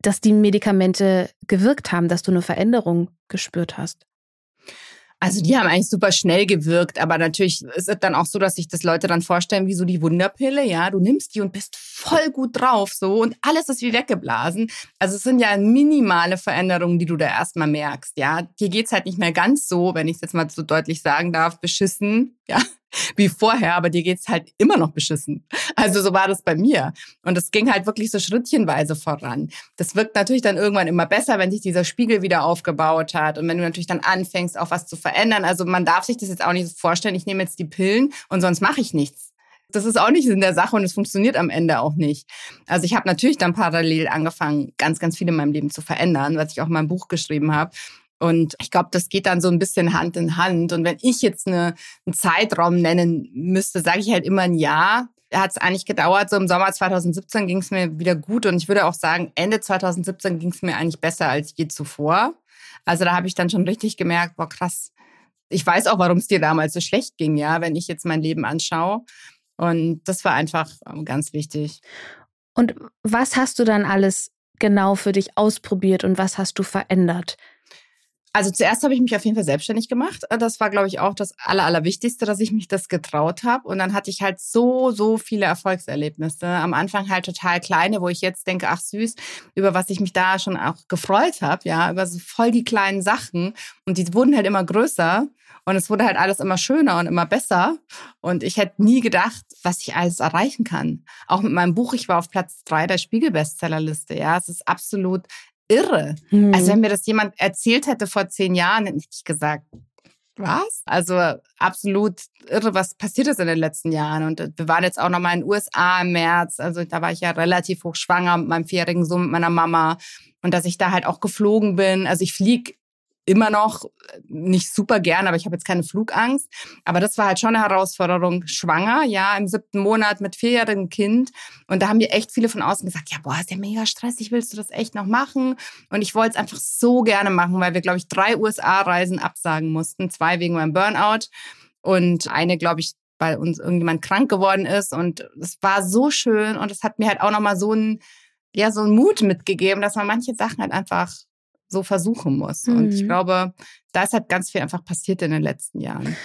dass die Medikamente gewirkt haben, dass du eine Veränderung gespürt hast. Also die haben eigentlich super schnell gewirkt, aber natürlich ist es dann auch so, dass sich das Leute dann vorstellen, wie so die Wunderpille, ja, du nimmst die und bist voll gut drauf so und alles ist wie weggeblasen. Also es sind ja minimale Veränderungen, die du da erstmal merkst, ja. Dir geht's halt nicht mehr ganz so, wenn ich es jetzt mal so deutlich sagen darf, beschissen, ja, wie vorher, aber dir geht's halt immer noch beschissen. Also so war das bei mir. Und es ging halt wirklich so schrittchenweise voran. Das wirkt natürlich dann irgendwann immer besser, wenn sich dieser Spiegel wieder aufgebaut hat und wenn du natürlich dann anfängst, auch was zu verändern. Also man darf sich das jetzt auch nicht vorstellen, ich nehme jetzt die Pillen und sonst mache ich nichts. Das ist auch nicht in der Sache und es funktioniert am Ende auch nicht. Also ich habe natürlich dann parallel angefangen, ganz, ganz viel in meinem Leben zu verändern, was ich auch in meinem Buch geschrieben habe. Und ich glaube, das geht dann so ein bisschen Hand in Hand. Und wenn ich jetzt eine, einen Zeitraum nennen müsste, sage ich halt immer ein Jahr. Hat es eigentlich gedauert. So im Sommer 2017 ging es mir wieder gut. Und ich würde auch sagen, Ende 2017 ging es mir eigentlich besser als je zuvor. Also da habe ich dann schon richtig gemerkt, boah, krass. Ich weiß auch, warum es dir damals so schlecht ging, ja, wenn ich jetzt mein Leben anschaue. Und das war einfach ähm, ganz wichtig. Und was hast du dann alles genau für dich ausprobiert und was hast du verändert? Also zuerst habe ich mich auf jeden Fall selbstständig gemacht. Das war, glaube ich, auch das Aller, Allerwichtigste, dass ich mich das getraut habe. Und dann hatte ich halt so, so viele Erfolgserlebnisse. Am Anfang halt total kleine, wo ich jetzt denke, ach süß, über was ich mich da schon auch gefreut habe, ja, über so voll die kleinen Sachen. Und die wurden halt immer größer. Und es wurde halt alles immer schöner und immer besser. Und ich hätte nie gedacht, was ich alles erreichen kann. Auch mit meinem Buch, ich war auf Platz drei der Spiegel-Bestsellerliste. Ja, es ist absolut irre. Mhm. Also wenn mir das jemand erzählt hätte vor zehn Jahren, hätte ich gesagt, was? Also absolut irre, was passiert ist in den letzten Jahren. Und wir waren jetzt auch noch mal in den USA im März. Also da war ich ja relativ hoch schwanger mit meinem vierjährigen Sohn, mit meiner Mama. Und dass ich da halt auch geflogen bin. Also ich fliege immer noch nicht super gern, aber ich habe jetzt keine Flugangst. Aber das war halt schon eine Herausforderung. Schwanger, ja, im siebten Monat mit vierjährigem Kind. Und da haben mir echt viele von außen gesagt, ja, boah, ist ja mega stressig, willst du das echt noch machen? Und ich wollte es einfach so gerne machen, weil wir, glaube ich, drei USA-Reisen absagen mussten. Zwei wegen meinem Burnout und eine, glaube ich, weil uns irgendjemand krank geworden ist. Und es war so schön und es hat mir halt auch nochmal so ein ja, so einen Mut mitgegeben, dass man manche Sachen halt einfach so versuchen muss. Mhm. Und ich mhm. glaube, da ist halt ganz viel einfach passiert in den letzten Jahren.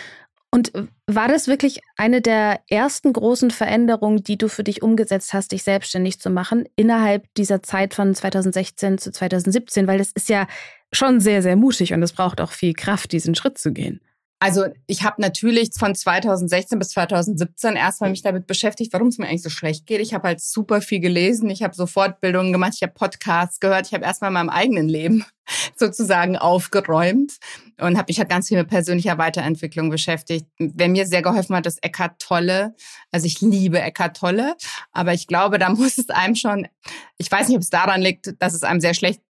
Und war das wirklich eine der ersten großen Veränderungen, die du für dich umgesetzt hast, dich selbstständig zu machen, innerhalb dieser Zeit von 2016 zu 2017? Weil das ist ja schon sehr, sehr mutig und es braucht auch viel Kraft, diesen Schritt zu gehen. Also ich habe natürlich von 2016 bis 2017 erstmal mich damit beschäftigt, warum es mir eigentlich so schlecht geht. Ich habe halt super viel gelesen, ich habe so Fortbildungen gemacht, ich habe Podcasts gehört, ich habe erstmal in meinem eigenen Leben sozusagen aufgeräumt und habe mich halt ganz viel mit persönlicher Weiterentwicklung beschäftigt. Wer mir sehr geholfen hat, ist Eckart Tolle. Also ich liebe Eckart Tolle, aber ich glaube, da muss es einem schon, ich weiß nicht, ob es daran liegt, dass es einem sehr schlecht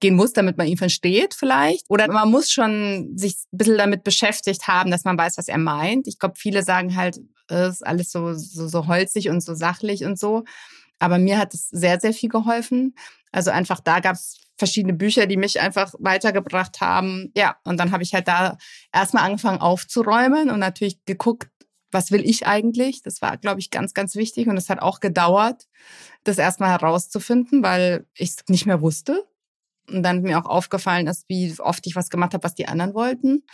gehen muss, damit man ihn versteht vielleicht. Oder man muss schon sich ein bisschen damit beschäftigt haben, dass man weiß, was er meint. Ich glaube, viele sagen halt, ist, alles so, so, so holzig und so sachlich und so. Aber mir hat es sehr, sehr viel geholfen. Also einfach da gab es verschiedene Bücher, die mich einfach weitergebracht haben. Ja, und dann habe ich halt da erstmal angefangen aufzuräumen und natürlich geguckt, was will ich eigentlich? Das war, glaube ich, ganz, ganz wichtig. Und es hat auch gedauert, das erstmal herauszufinden, weil ich es nicht mehr wusste. Und dann mir auch aufgefallen ist, wie oft ich was gemacht habe, was die anderen wollten.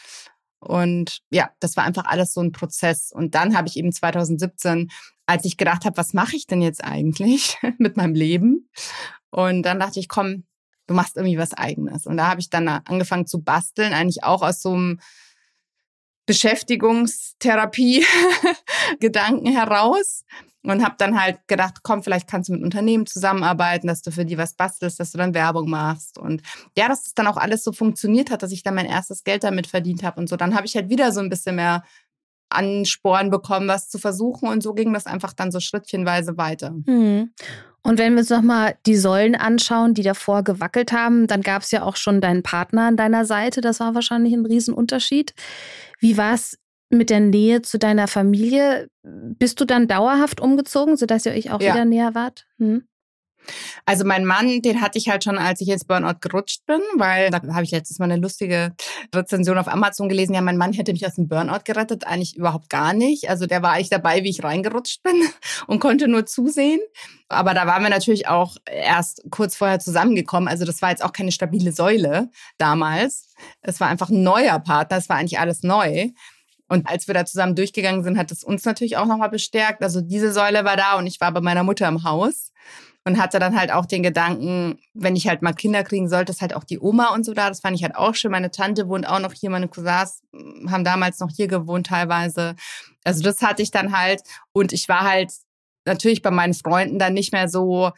Und ja, das war einfach alles so ein Prozess. Und dann habe ich eben 2017, als ich gedacht habe, was mache ich denn jetzt eigentlich mit meinem Leben? Und dann dachte ich, komm, du machst irgendwie was eigenes. Und da habe ich dann angefangen zu basteln, eigentlich auch aus so einem Beschäftigungstherapie-Gedanken heraus und habe dann halt gedacht, komm, vielleicht kannst du mit Unternehmen zusammenarbeiten, dass du für die was bastelst, dass du dann Werbung machst und ja, dass es dann auch alles so funktioniert hat, dass ich dann mein erstes Geld damit verdient habe und so. Dann habe ich halt wieder so ein bisschen mehr Ansporn bekommen, was zu versuchen und so ging das einfach dann so schrittchenweise weiter. Mhm. Und wenn wir uns nochmal die Säulen anschauen, die davor gewackelt haben, dann gab es ja auch schon deinen Partner an deiner Seite. Das war wahrscheinlich ein Riesenunterschied. Wie war es mit der Nähe zu deiner Familie? Bist du dann dauerhaft umgezogen, sodass ihr euch auch ja. wieder näher wart? Hm? Also mein Mann, den hatte ich halt schon, als ich ins Burnout gerutscht bin, weil da habe ich letztes Mal eine lustige Rezension auf Amazon gelesen. Ja, mein Mann hätte mich aus dem Burnout gerettet, eigentlich überhaupt gar nicht. Also der war eigentlich dabei, wie ich reingerutscht bin und konnte nur zusehen. Aber da waren wir natürlich auch erst kurz vorher zusammengekommen. Also das war jetzt auch keine stabile Säule damals. Es war einfach ein neuer Partner. Es war eigentlich alles neu. Und als wir da zusammen durchgegangen sind, hat es uns natürlich auch nochmal bestärkt. Also diese Säule war da und ich war bei meiner Mutter im Haus und hatte dann halt auch den Gedanken, wenn ich halt mal Kinder kriegen sollte, ist halt auch die Oma und so da. Das fand ich halt auch schön. Meine Tante wohnt auch noch hier, meine Cousins haben damals noch hier gewohnt teilweise. Also das hatte ich dann halt und ich war halt natürlich bei meinen Freunden dann nicht mehr so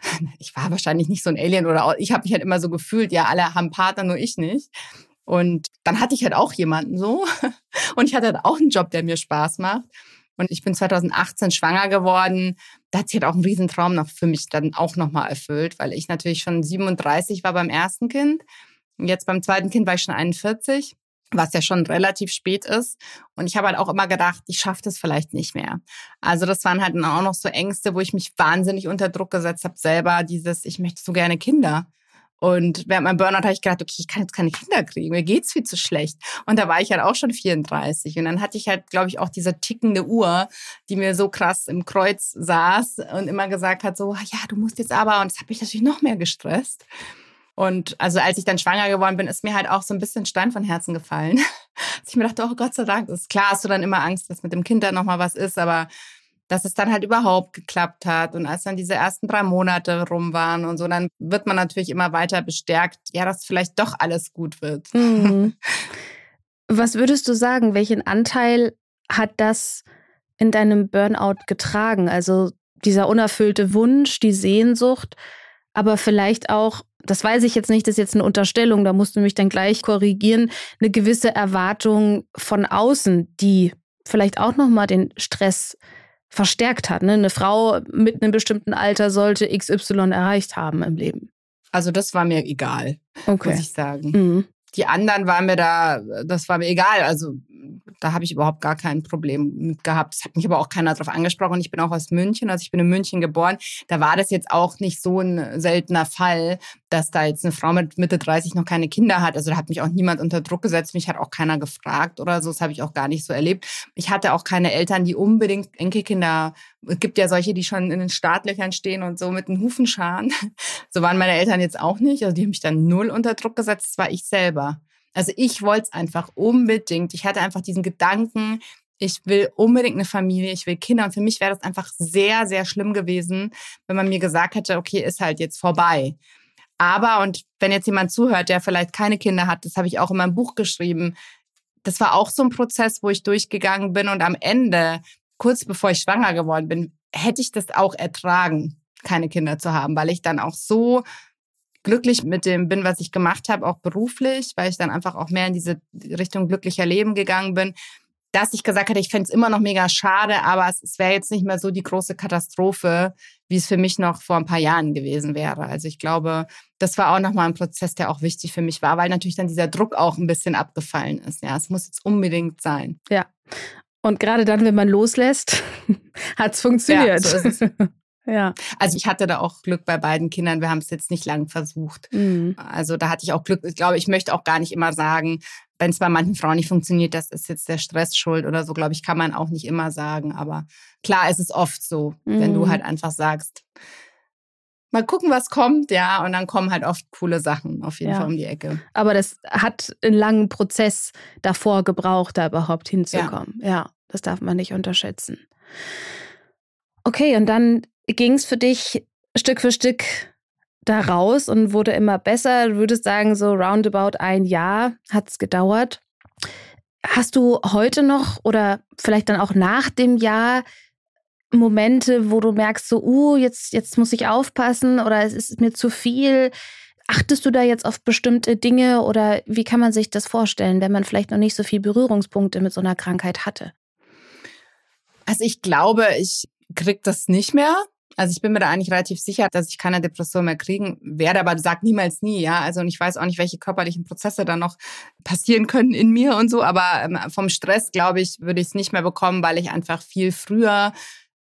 ich war wahrscheinlich nicht so ein Alien oder ich habe mich halt immer so gefühlt, ja, alle haben Partner, nur ich nicht. Und dann hatte ich halt auch jemanden so und ich hatte halt auch einen Job, der mir Spaß macht. Und ich bin 2018 schwanger geworden. Da hat sich halt auch ein Riesentraum noch für mich dann auch nochmal erfüllt, weil ich natürlich schon 37 war beim ersten Kind. Und jetzt beim zweiten Kind war ich schon 41, was ja schon relativ spät ist. Und ich habe halt auch immer gedacht, ich schaffe das vielleicht nicht mehr. Also das waren halt auch noch so Ängste, wo ich mich wahnsinnig unter Druck gesetzt habe, selber dieses, ich möchte so gerne Kinder. Und während meinem Burnout habe ich gedacht, okay, ich kann jetzt keine Kinder kriegen, mir geht's viel zu schlecht. Und da war ich halt auch schon 34. Und dann hatte ich halt, glaube ich, auch diese tickende Uhr, die mir so krass im Kreuz saß und immer gesagt hat, so, ja, du musst jetzt aber. Und das hat mich natürlich noch mehr gestresst. Und also als ich dann schwanger geworden bin, ist mir halt auch so ein bisschen Stein von Herzen gefallen. Dass ich mir dachte, oh Gott sei Dank, ist klar, hast du dann immer Angst, dass mit dem Kind dann nochmal was ist, aber dass es dann halt überhaupt geklappt hat. Und als dann diese ersten drei Monate rum waren und so, dann wird man natürlich immer weiter bestärkt, ja, dass vielleicht doch alles gut wird. Mhm. Was würdest du sagen, welchen Anteil hat das in deinem Burnout getragen? Also dieser unerfüllte Wunsch, die Sehnsucht, aber vielleicht auch, das weiß ich jetzt nicht, das ist jetzt eine Unterstellung, da musst du mich dann gleich korrigieren, eine gewisse Erwartung von außen, die vielleicht auch nochmal den Stress verstärkt hat. Ne? Eine Frau mit einem bestimmten Alter sollte XY erreicht haben im Leben. Also das war mir egal, okay. muss ich sagen. Mhm. Die anderen waren mir da, das war mir egal. Also da habe ich überhaupt gar kein Problem mit gehabt. Es hat mich aber auch keiner darauf angesprochen. Ich bin auch aus München, also ich bin in München geboren. Da war das jetzt auch nicht so ein seltener Fall, dass da jetzt eine Frau mit Mitte 30 noch keine Kinder hat. Also da hat mich auch niemand unter Druck gesetzt. Mich hat auch keiner gefragt oder so. Das habe ich auch gar nicht so erlebt. Ich hatte auch keine Eltern, die unbedingt Enkelkinder. Es gibt ja solche, die schon in den Startlöchern stehen und so mit den Hufen scharen. So waren meine Eltern jetzt auch nicht. Also die haben mich dann null unter Druck gesetzt. Das war ich selber. Also ich wollte es einfach unbedingt. Ich hatte einfach diesen Gedanken, ich will unbedingt eine Familie, ich will Kinder. Und für mich wäre das einfach sehr, sehr schlimm gewesen, wenn man mir gesagt hätte, okay, ist halt jetzt vorbei. Aber, und wenn jetzt jemand zuhört, der vielleicht keine Kinder hat, das habe ich auch in meinem Buch geschrieben, das war auch so ein Prozess, wo ich durchgegangen bin und am Ende, kurz bevor ich schwanger geworden bin, hätte ich das auch ertragen, keine Kinder zu haben, weil ich dann auch so glücklich mit dem bin, was ich gemacht habe, auch beruflich, weil ich dann einfach auch mehr in diese Richtung glücklicher Leben gegangen bin, dass ich gesagt hatte, ich fände es immer noch mega schade, aber es, es wäre jetzt nicht mehr so die große Katastrophe, wie es für mich noch vor ein paar Jahren gewesen wäre. Also ich glaube, das war auch nochmal ein Prozess, der auch wichtig für mich war, weil natürlich dann dieser Druck auch ein bisschen abgefallen ist. Ja, es muss jetzt unbedingt sein. Ja. Und gerade dann, wenn man loslässt, hat es funktioniert. Ja, so. Ja. Also ich hatte da auch Glück bei beiden Kindern. Wir haben es jetzt nicht lang versucht. Mhm. Also da hatte ich auch Glück. Ich glaube, ich möchte auch gar nicht immer sagen, wenn es bei manchen Frauen nicht funktioniert, das ist jetzt der Stress schuld oder so, glaube ich, kann man auch nicht immer sagen. Aber klar ist es oft so, mhm. wenn du mhm. halt einfach sagst, mal gucken, was kommt, ja, und dann kommen halt oft coole Sachen auf jeden ja. Fall um die Ecke. Aber das hat einen langen Prozess davor gebraucht, da überhaupt hinzukommen. Ja, ja das darf man nicht unterschätzen. Okay, und dann ging es für dich Stück für Stück da raus und wurde immer besser. Du würdest sagen, so roundabout ein Jahr hat es gedauert. Hast du heute noch oder vielleicht dann auch nach dem Jahr Momente, wo du merkst, so, uh, jetzt, jetzt muss ich aufpassen oder es ist mir zu viel? Achtest du da jetzt auf bestimmte Dinge oder wie kann man sich das vorstellen, wenn man vielleicht noch nicht so viel Berührungspunkte mit so einer Krankheit hatte? Also ich glaube, ich krieg das nicht mehr. Also ich bin mir da eigentlich relativ sicher, dass ich keine Depression mehr kriegen werde, aber sag niemals nie, ja. Also und ich weiß auch nicht, welche körperlichen Prozesse da noch passieren können in mir und so, aber ähm, vom Stress, glaube ich, würde ich es nicht mehr bekommen, weil ich einfach viel früher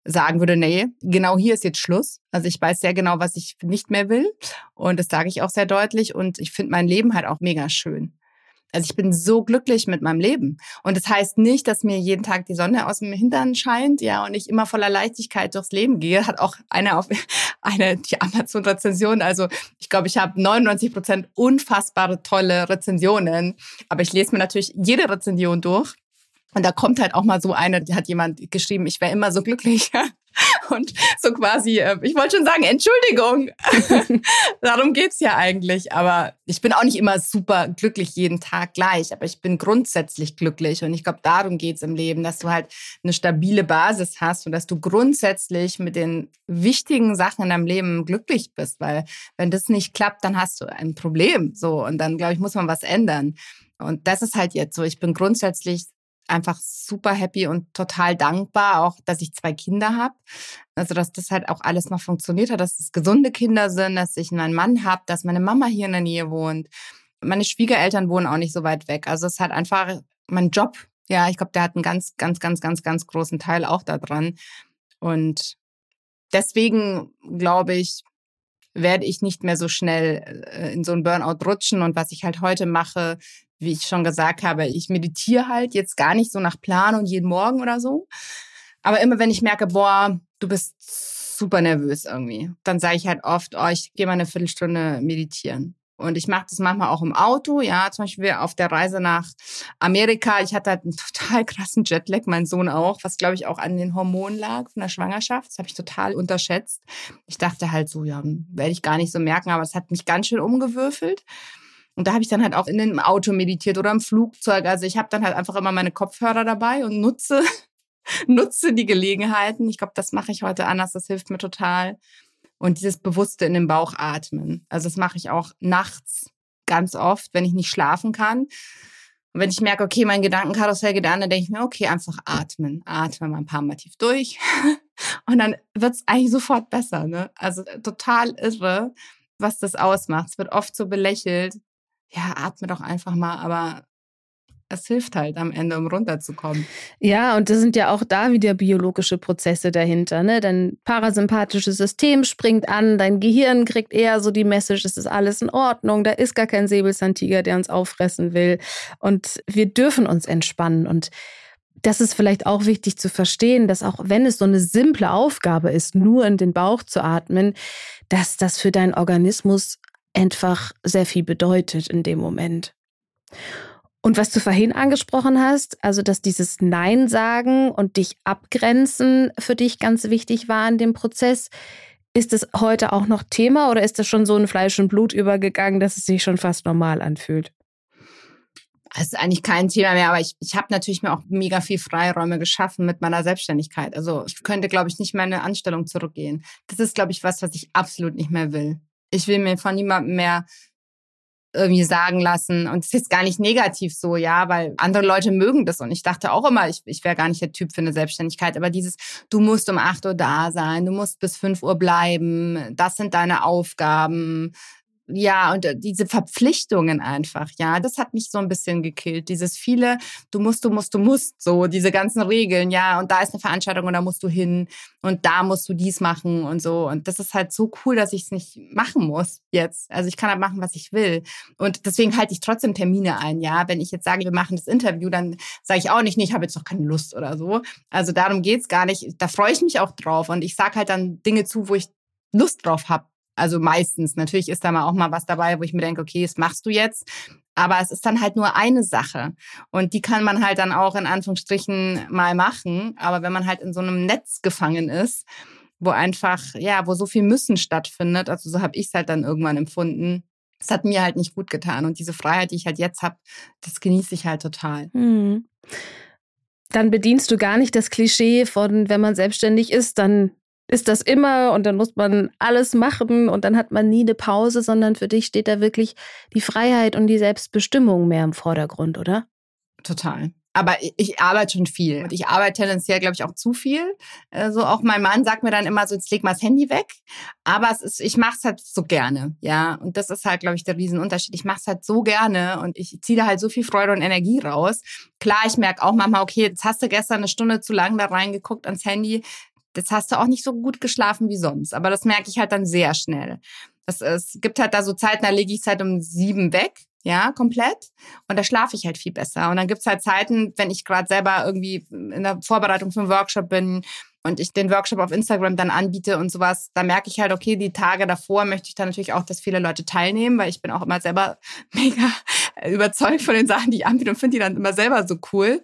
sagen würde, nee, genau hier ist jetzt Schluss. Also ich weiß sehr genau, was ich nicht mehr will und das sage ich auch sehr deutlich und ich finde mein Leben halt auch mega schön. Also ich bin so glücklich mit meinem Leben. Und das heißt nicht, dass mir jeden Tag die Sonne aus dem Hintern scheint, ja, und ich immer voller Leichtigkeit durchs Leben gehe. Hat auch eine auf eine die Amazon-Rezension. Also ich glaube, ich habe 99 Prozent unfassbare tolle Rezensionen. Aber ich lese mir natürlich jede Rezension durch. Und da kommt halt auch mal so eine, die hat jemand geschrieben, ich wäre immer so glücklich. Und so quasi, äh, ich wollte schon sagen, Entschuldigung. Darum geht's ja eigentlich. Aber ich bin auch nicht immer super glücklich jeden Tag gleich, aber ich bin grundsätzlich glücklich. Und ich glaube, darum geht's im Leben, dass du halt eine stabile Basis hast und dass du grundsätzlich mit den wichtigen Sachen in deinem Leben glücklich bist. Weil wenn das nicht klappt, dann hast du ein Problem. So. Und dann, glaube ich, muss man was ändern. Und das ist halt jetzt so. Ich bin grundsätzlich einfach super happy und total dankbar, auch dass ich zwei Kinder habe. Also dass das halt auch alles mal funktioniert hat, dass es gesunde Kinder sind, dass ich einen Mann habe, dass meine Mama hier in der Nähe wohnt. Meine Schwiegereltern wohnen auch nicht so weit weg. Also es ist halt einfach mein Job. Ja, ich glaube, der hat einen ganz, ganz, ganz, ganz, ganz großen Teil auch daran. Und deswegen glaube ich, werde ich nicht mehr so schnell äh, in so einen Burnout rutschen. Und was ich halt heute mache, wie ich schon gesagt habe, ich meditiere halt jetzt gar nicht so nach Plan und jeden Morgen oder so. Aber immer wenn ich merke, boah, du bist super nervös irgendwie, dann sage ich halt oft, oh, ich gehe mal eine Viertelstunde meditieren. Und ich mache das manchmal auch im Auto, ja, zum Beispiel auf der Reise nach Amerika. Ich hatte halt einen total krassen Jetlag, mein Sohn auch, was glaube ich auch an den Hormonen lag von der Schwangerschaft. Das habe ich total unterschätzt. Ich dachte halt so, ja, werde ich gar nicht so merken, aber es hat mich ganz schön umgewürfelt. Und da habe ich dann halt auch in dem Auto meditiert oder im Flugzeug. Also ich habe dann halt einfach immer meine Kopfhörer dabei und nutze, nutze die Gelegenheiten. Ich glaube, das mache ich heute anders. Das hilft mir total. Und dieses Bewusste in den Bauch atmen. Also das mache ich auch nachts ganz oft, wenn ich nicht schlafen kann. Und wenn ich merke, okay, mein Gedankenkarussell geht an, dann denke ich mir, okay, einfach atmen. Atmen mal ein paar Mal tief durch. Und dann wird's eigentlich sofort besser. Ne? Also total irre, was das ausmacht. Es wird oft so belächelt ja, atme doch einfach mal, aber es hilft halt am Ende, um runterzukommen. Ja, und das sind ja auch da wieder biologische Prozesse dahinter. Ne? Dein parasympathisches System springt an, dein Gehirn kriegt eher so die Message, es ist alles in Ordnung, da ist gar kein Säbelzahntiger, der uns auffressen will. Und wir dürfen uns entspannen. Und das ist vielleicht auch wichtig zu verstehen, dass auch wenn es so eine simple Aufgabe ist, nur in den Bauch zu atmen, dass das für deinen Organismus einfach sehr viel bedeutet in dem Moment. Und was du vorhin angesprochen hast, also dass dieses Nein sagen und dich abgrenzen für dich ganz wichtig war in dem Prozess, ist es heute auch noch Thema oder ist das schon so in Fleisch und Blut übergegangen, dass es sich schon fast normal anfühlt? Es ist eigentlich kein Thema mehr, aber ich, ich habe natürlich mir auch mega viel Freiräume geschaffen mit meiner Selbstständigkeit. Also ich könnte, glaube ich, nicht meine Anstellung zurückgehen. Das ist, glaube ich, was, was ich absolut nicht mehr will. Ich will mir von niemandem mehr irgendwie sagen lassen. Und es ist gar nicht negativ so, ja, weil andere Leute mögen das. Und ich dachte auch immer, ich, ich wäre gar nicht der Typ für eine Selbstständigkeit. Aber dieses, du musst um 8 Uhr da sein, du musst bis 5 Uhr bleiben, das sind deine Aufgaben. Ja, und äh, diese Verpflichtungen einfach, ja, das hat mich so ein bisschen gekillt. Dieses viele, du musst, du musst, du musst, so diese ganzen Regeln, ja, und da ist eine Veranstaltung und da musst du hin und da musst du dies machen und so. Und das ist halt so cool, dass ich es nicht machen muss jetzt. Also ich kann halt machen, was ich will. Und deswegen halte ich trotzdem Termine ein, ja. Wenn ich jetzt sage, wir machen das Interview, dann sage ich auch nicht, nee, ich habe jetzt noch keine Lust oder so. Also darum geht's gar nicht. Da freue ich mich auch drauf. Und ich sage halt dann Dinge zu, wo ich Lust drauf habe. Also meistens. Natürlich ist da mal auch mal was dabei, wo ich mir denke, okay, das machst du jetzt. Aber es ist dann halt nur eine Sache. Und die kann man halt dann auch in Anführungsstrichen mal machen. Aber wenn man halt in so einem Netz gefangen ist, wo einfach, ja, wo so viel Müssen stattfindet, also so habe ich es halt dann irgendwann empfunden, das hat mir halt nicht gut getan. Und diese Freiheit, die ich halt jetzt habe, das genieße ich halt total. Mhm. Dann bedienst du gar nicht das Klischee von, wenn man selbstständig ist, dann ist das immer und dann muss man alles machen und dann hat man nie eine Pause, sondern für dich steht da wirklich die Freiheit und die Selbstbestimmung mehr im Vordergrund, oder? Total. Aber ich arbeite schon viel. Und ich arbeite tendenziell, glaube ich, auch zu viel. Also auch mein Mann sagt mir dann immer so, jetzt leg mal das Handy weg. Aber es ist, ich mache es halt so gerne, ja. Und das ist halt, glaube ich, der Riesenunterschied. Ich mache es halt so gerne und ich ziehe da halt so viel Freude und Energie raus. Klar, ich merke auch manchmal, okay, jetzt hast du gestern eine Stunde zu lang da reingeguckt ans Handy das hast du auch nicht so gut geschlafen wie sonst. Aber das merke ich halt dann sehr schnell. Das, es gibt halt da so Zeiten, da lege ich es halt um sieben weg, ja, komplett. Und da schlafe ich halt viel besser. Und dann gibt's halt Zeiten, wenn ich gerade selber irgendwie in der Vorbereitung für einen Workshop bin und ich den Workshop auf Instagram dann anbiete und sowas, da merke ich halt, okay, die Tage davor möchte ich dann natürlich auch, dass viele Leute teilnehmen, weil ich bin auch immer selber mega überzeugt von den Sachen, die ich anbiete und finde die dann immer selber so cool.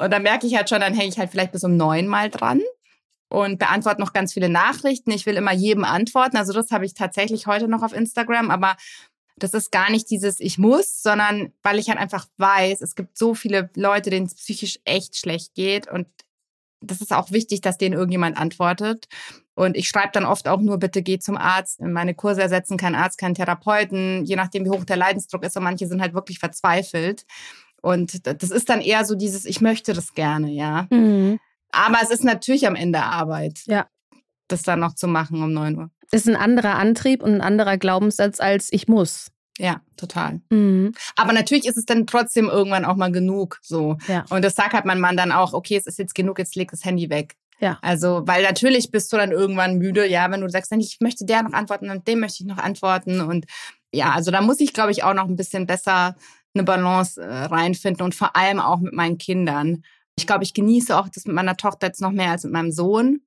Und da merke ich halt schon, dann hänge ich halt vielleicht bis um neun mal dran und beantworte noch ganz viele Nachrichten. Ich will immer jedem antworten. Also das habe ich tatsächlich heute noch auf Instagram, aber das ist gar nicht dieses Ich muss, sondern weil ich halt einfach weiß, es gibt so viele Leute, denen es psychisch echt schlecht geht und das ist auch wichtig, dass denen irgendjemand antwortet. Und ich schreibe dann oft auch nur, bitte geh zum Arzt. Meine Kurse ersetzen keinen Arzt, keinen Therapeuten, je nachdem, wie hoch der Leidensdruck ist. Und manche sind halt wirklich verzweifelt. Und das ist dann eher so dieses, ich möchte das gerne, ja. Mhm. Aber es ist natürlich am Ende Arbeit. Ja. Das dann noch zu machen um 9 Uhr. Ist ein anderer Antrieb und ein anderer Glaubenssatz als ich muss. Ja, total. Mhm. Aber natürlich ist es dann trotzdem irgendwann auch mal genug, so. Ja. Und das sagt halt mein Mann dann auch, okay, es ist jetzt genug, jetzt leg das Handy weg. Ja. Also, weil natürlich bist du dann irgendwann müde, ja, wenn du sagst, ich möchte der noch antworten und dem möchte ich noch antworten und ja, also da muss ich, glaube ich, auch noch ein bisschen besser eine Balance äh, reinfinden und vor allem auch mit meinen Kindern. Ich glaube, ich genieße auch das mit meiner Tochter jetzt noch mehr als mit meinem Sohn.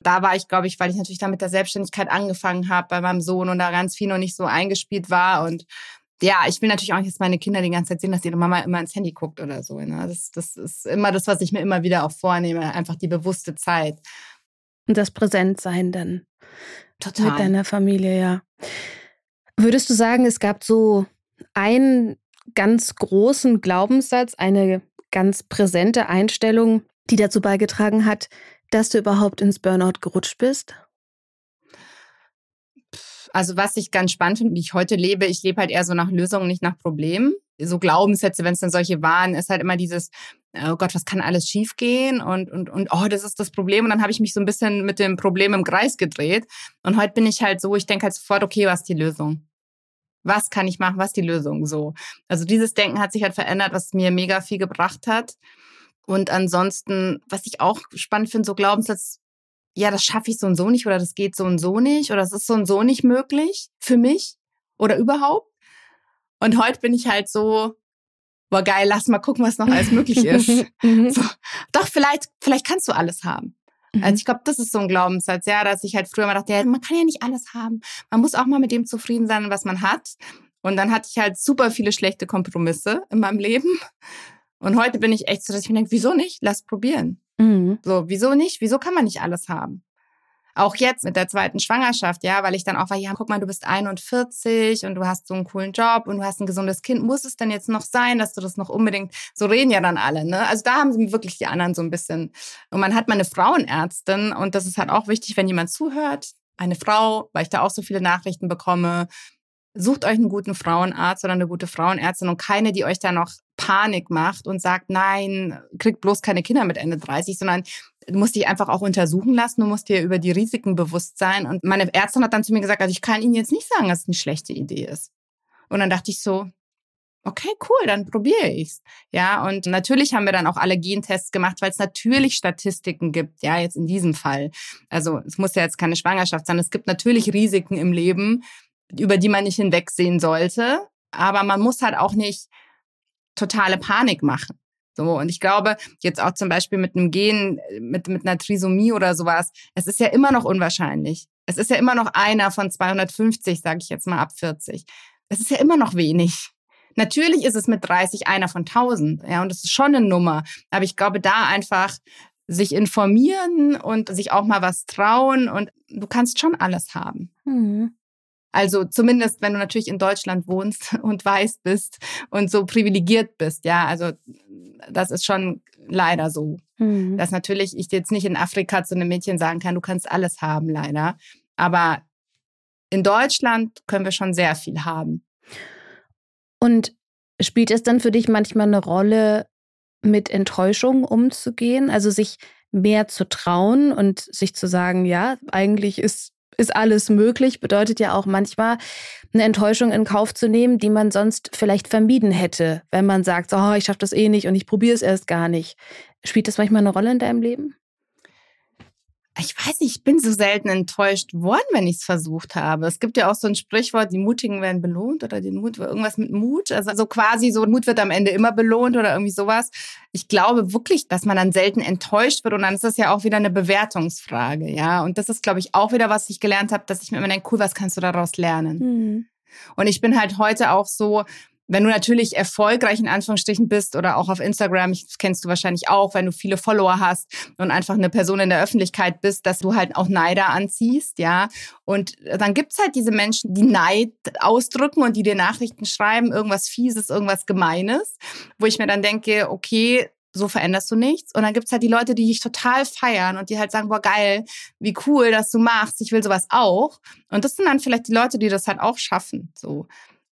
Da war ich, glaube ich, weil ich natürlich da mit der Selbstständigkeit angefangen habe bei meinem Sohn und da ganz viel noch nicht so eingespielt war. Und ja, ich will natürlich auch nicht, dass meine Kinder die ganze Zeit sehen, dass ihre Mama immer ins Handy guckt oder so. Ne? Das, das ist immer das, was ich mir immer wieder auch vornehme, einfach die bewusste Zeit. Und das Präsentsein dann. Total. Mit deiner Familie, ja. Würdest du sagen, es gab so einen ganz großen Glaubenssatz, eine ganz präsente Einstellung, die dazu beigetragen hat, dass du überhaupt ins Burnout gerutscht bist? Also was ich ganz spannend finde, wie ich heute lebe, ich lebe halt eher so nach Lösungen, nicht nach Problemen. So Glaubenssätze, wenn es dann solche waren, ist halt immer dieses, oh Gott, was kann alles schiefgehen und, und, und oh, das ist das Problem. Und dann habe ich mich so ein bisschen mit dem Problem im Kreis gedreht. Und heute bin ich halt so, ich denke halt sofort, okay, was ist die Lösung? Was kann ich machen, was ist die Lösung so. Also dieses Denken hat sich halt verändert, was mir mega viel gebracht hat. Und ansonsten, was ich auch spannend finde, so Glaubenssatz, ja, das schaffe ich so und so nicht oder das geht so und so nicht oder das ist so und so nicht möglich für mich oder überhaupt. Und heute bin ich halt so, boah geil, lass mal gucken, was noch alles möglich ist. Mhm. so, doch, vielleicht, vielleicht kannst du alles haben. Also mhm. ich glaube, das ist so ein Glaubenssatz, ja, dass ich halt früher mal dachte, ja, man kann ja nicht alles haben. Man muss auch mal mit dem zufrieden sein, was man hat. Und dann hatte ich halt super viele schlechte Kompromisse in meinem Leben. Und heute bin ich echt so, dass ich mir denke, wieso nicht? Lass probieren. Mhm. So, wieso nicht? Wieso kann man nicht alles haben? Auch jetzt mit der zweiten Schwangerschaft, ja, weil ich dann auch war, ja, guck mal, du bist 41 und du hast so einen coolen Job und du hast ein gesundes Kind. Muss es denn jetzt noch sein, dass du das noch unbedingt, so reden ja dann alle, ne? Also da haben sie wirklich die anderen so ein bisschen. Und man hat mal eine Frauenärztin und das ist halt auch wichtig, wenn jemand zuhört, eine Frau, weil ich da auch so viele Nachrichten bekomme, sucht euch einen guten Frauenarzt oder eine gute Frauenärztin und keine, die euch da noch Panik macht und sagt, nein, kriegt bloß keine Kinder mit Ende 30, sondern Du musst dich einfach auch untersuchen lassen, du musst dir über die Risiken bewusst sein. Und meine Ärztin hat dann zu mir gesagt, also ich kann Ihnen jetzt nicht sagen, dass es eine schlechte Idee ist. Und dann dachte ich so, okay, cool, dann probiere ich's. Ja, und natürlich haben wir dann auch alle Gentests gemacht, weil es natürlich Statistiken gibt, ja, jetzt in diesem Fall. Also es muss ja jetzt keine Schwangerschaft sein. Es gibt natürlich Risiken im Leben, über die man nicht hinwegsehen sollte. Aber man muss halt auch nicht totale Panik machen. So, und ich glaube, jetzt auch zum Beispiel mit einem Gen, mit, mit einer Trisomie oder sowas, es ist ja immer noch unwahrscheinlich. Es ist ja immer noch einer von 250, sage ich jetzt mal ab 40. Es ist ja immer noch wenig. Natürlich ist es mit 30 einer von 1000, ja, und das ist schon eine Nummer. Aber ich glaube, da einfach sich informieren und sich auch mal was trauen und du kannst schon alles haben. Mhm. Also zumindest, wenn du natürlich in Deutschland wohnst und weiß bist und so privilegiert bist, ja, also das ist schon leider so. Mhm. Dass natürlich ich jetzt nicht in Afrika zu einem Mädchen sagen kann, du kannst alles haben, leider. Aber in Deutschland können wir schon sehr viel haben. Und spielt es dann für dich manchmal eine Rolle, mit Enttäuschung umzugehen? Also sich mehr zu trauen und sich zu sagen, ja, eigentlich ist ist alles möglich, bedeutet ja auch manchmal eine Enttäuschung in Kauf zu nehmen, die man sonst vielleicht vermieden hätte, wenn man sagt, oh, ich schaffe das eh nicht und ich probiere es erst gar nicht. Spielt das manchmal eine Rolle in deinem Leben? Ich weiß nicht, ich bin so selten enttäuscht worden, wenn ich es versucht habe. Es gibt ja auch so ein Sprichwort, die Mutigen werden belohnt oder den Mut, irgendwas mit Mut. Also so quasi so, Mut wird am Ende immer belohnt oder irgendwie sowas. Ich glaube wirklich, dass man dann selten enttäuscht wird und dann ist das ja auch wieder eine Bewertungsfrage, ja. Und das ist, glaube ich, auch wieder, was ich gelernt habe, dass ich mir immer denke, cool, was kannst du daraus lernen? Mhm. Und ich bin halt heute auch so, wenn du natürlich erfolgreich in Anführungsstrichen bist oder auch auf Instagram, das kennst du wahrscheinlich auch, wenn du viele Follower hast und einfach eine Person in der Öffentlichkeit bist, dass du halt auch Neider anziehst, ja. Und dann gibt's halt diese Menschen, die Neid ausdrücken und die dir Nachrichten schreiben, irgendwas Fieses, irgendwas Gemeines, wo ich mir dann denke, okay, so veränderst du nichts. Und dann gibt's halt die Leute, die dich total feiern und die halt sagen, boah, geil, wie cool, dass du machst, ich will sowas auch. Und das sind dann vielleicht die Leute, die das halt auch schaffen. So.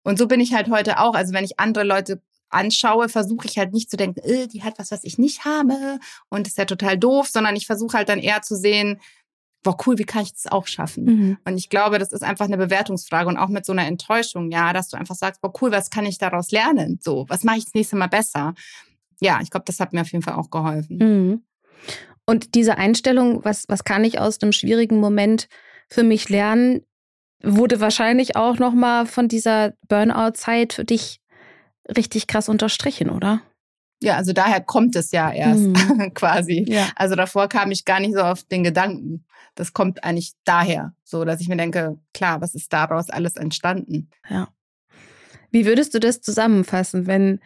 Und so bin ich halt heute auch. Also wenn ich andere Leute anschaue, versuche ich halt nicht zu denken, äh, die hat was, was ich nicht habe und ist ja total doof, sondern ich versuche halt dann eher zu sehen, boah, cool, wie kann ich das auch schaffen? Mhm. Und ich glaube, das ist einfach eine Bewertungsfrage und auch mit so einer Enttäuschung, ja, dass du einfach sagst, boah, cool, was kann ich daraus lernen? So, was mache ich das nächste Mal besser? Ja, ich glaube, das hat mir auf jeden Fall auch geholfen. Mhm. Und diese Einstellung, was, was kann ich aus einem schwierigen Moment für mich lernen, wurde wahrscheinlich auch nochmal von dieser Burnout-Zeit für dich richtig krass unterstrichen, oder? Ja, also daher kommt es ja erst mhm. quasi. Ja. Also davor kam ich gar nicht so auf den Gedanken. Das kommt eigentlich daher, so dass ich mir denke, klar, was ist daraus alles entstanden? Ja. Wie würdest du das zusammenfassen, wenn,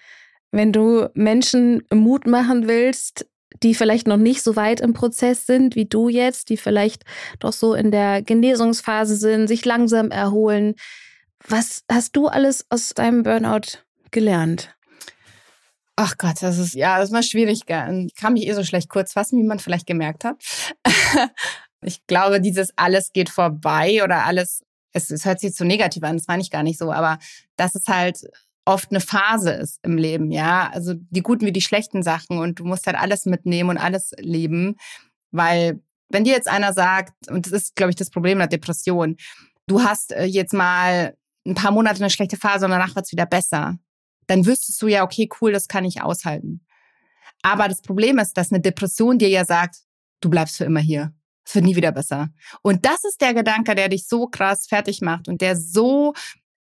wenn du Menschen Mut machen willst, die vielleicht noch nicht so weit im Prozess sind wie du jetzt, die vielleicht doch so in der Genesungsphase sind, sich langsam erholen. Was hast du alles aus deinem Burnout gelernt? Ach Gott, das ist ja, das ist mal schwierig. Ich kann mich eh so schlecht kurz fassen, wie man vielleicht gemerkt hat. ich glaube, dieses alles geht vorbei oder alles, es, es hört sich zu negativ an, das meine ich gar nicht so, aber das ist halt oft eine Phase ist im Leben, ja. Also die guten wie die schlechten Sachen und du musst halt alles mitnehmen und alles leben, weil wenn dir jetzt einer sagt, und das ist, glaube ich, das Problem der Depression, du hast äh, jetzt mal ein paar Monate eine schlechte Phase und danach wird's wieder besser, dann wüsstest du ja, okay, cool, das kann ich aushalten. Aber das Problem ist, dass eine Depression dir ja sagt, du bleibst für immer hier. Es wird nie wieder besser. Und das ist der Gedanke, der dich so krass fertig macht und der so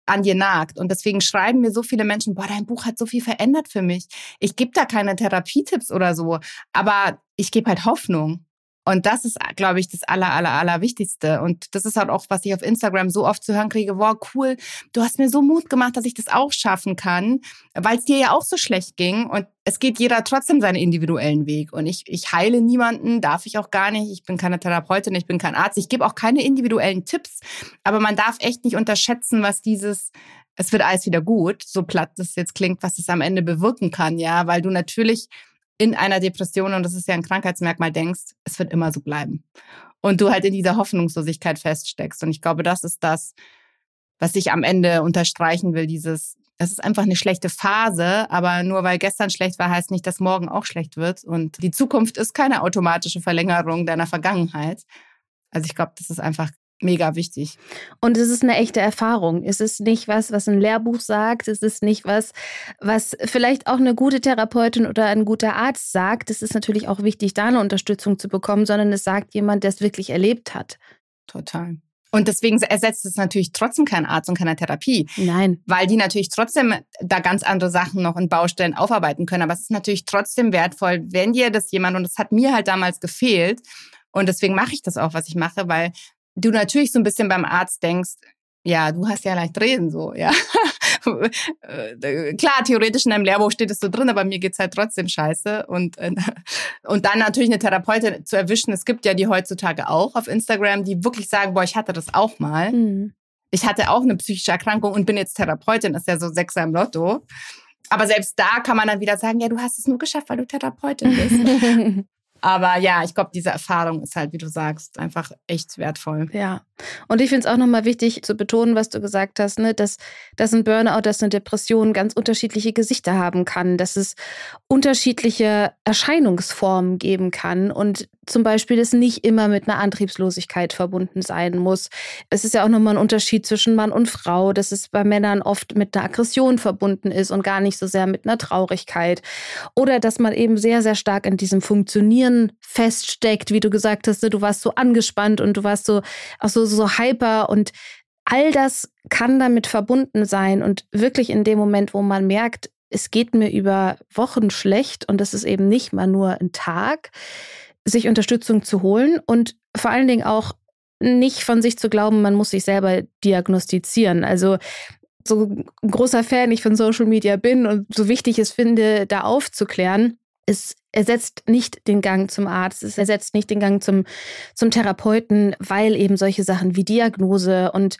an dir nagt. Und deswegen schreiben mir so viele Menschen, boah, dein Buch hat so viel verändert für mich. Ich gebe da keine Therapietipps oder so, aber ich gebe halt Hoffnung. Und das ist, glaube ich, das aller, aller, aller Wichtigste. Und das ist halt auch, was ich auf Instagram so oft zu hören kriege. Wow, cool. Du hast mir so Mut gemacht, dass ich das auch schaffen kann, weil es dir ja auch so schlecht ging. Und es geht jeder trotzdem seinen individuellen Weg. Und ich, ich heile niemanden, darf ich auch gar nicht. Ich bin keine Therapeutin, ich bin kein Arzt. Ich gebe auch keine individuellen Tipps. Aber man darf echt nicht unterschätzen, was dieses es wird alles wieder gut, so platt das jetzt klingt, was es am Ende bewirken kann, ja, weil du natürlich in einer Depression, und das ist ja ein Krankheitsmerkmal, denkst, es wird immer so bleiben. Und du halt in dieser Hoffnungslosigkeit feststeckst. Und ich glaube, das ist das, was ich am Ende unterstreichen will, dieses, das ist einfach eine schlechte Phase, aber nur weil gestern schlecht war, heißt nicht, dass morgen auch schlecht wird. Und die Zukunft ist keine automatische Verlängerung deiner Vergangenheit. Also ich glaube, das ist einfach mega wichtig. Und es ist eine echte Erfahrung. Es ist nicht was, was ein Lehrbuch sagt. Es ist nicht was, was vielleicht auch eine gute Therapeutin oder ein guter Arzt sagt. Es ist natürlich auch wichtig, da eine Unterstützung zu bekommen, sondern es sagt jemand, der es wirklich erlebt hat. Total. Und deswegen ersetzt es natürlich trotzdem keinen Arzt und keine Therapie. Nein. Weil die natürlich trotzdem da ganz andere Sachen noch in Baustellen aufarbeiten können. Aber es ist natürlich trotzdem wertvoll, wenn dir das jemand, und das hat mir halt damals gefehlt, und deswegen mache ich das auch, was ich mache, weil du natürlich so ein bisschen beim Arzt denkst, ja, du hast ja leicht reden, so, ja. Äh, klar, theoretisch in deinem Lehrbuch steht es so drin, aber mir geht's halt trotzdem scheiße. Und, äh, und dann natürlich eine Therapeutin zu erwischen. Es gibt ja die heutzutage auch auf Instagram, die wirklich sagen, boah, ich hatte das auch mal. Mhm. Ich hatte auch eine psychische Erkrankung und bin jetzt Therapeutin, das ist ja so Sechser im Lotto. Aber selbst da kann man dann wieder sagen, ja, du hast es nur geschafft, weil du Therapeutin bist. Aber ja, ich glaube, diese Erfahrung ist halt, wie du sagst, einfach echt wertvoll. Ja. Und ich finde es auch nochmal wichtig zu betonen, was du gesagt hast, ne, dass, dass ein Burnout, dass eine Depression ganz unterschiedliche Gesichter haben kann, dass es unterschiedliche Erscheinungsformen geben kann und zum Beispiel es nicht immer mit einer Antriebslosigkeit verbunden sein muss. Es ist ja auch nochmal ein Unterschied zwischen Mann und Frau, dass es bei Männern oft mit einer Aggression verbunden ist und gar nicht so sehr mit einer Traurigkeit. Oder dass man eben sehr, sehr stark in diesem Funktionieren feststeckt, wie du gesagt hast, ne, du warst so angespannt und du warst so auch so, so hyper und all das kann damit verbunden sein und wirklich in dem Moment, wo man merkt, es geht mir über Wochen schlecht und das ist eben nicht mal nur ein Tag, sich Unterstützung zu holen und vor allen Dingen auch nicht von sich zu glauben, man muss sich selber diagnostizieren. Also so ein großer Fan ich von Social Media bin und so wichtig es finde, da aufzuklären, es ersetzt nicht den Gang zum Arzt, es ersetzt nicht den Gang zum, zum Therapeuten, weil eben solche Sachen wie Diagnose und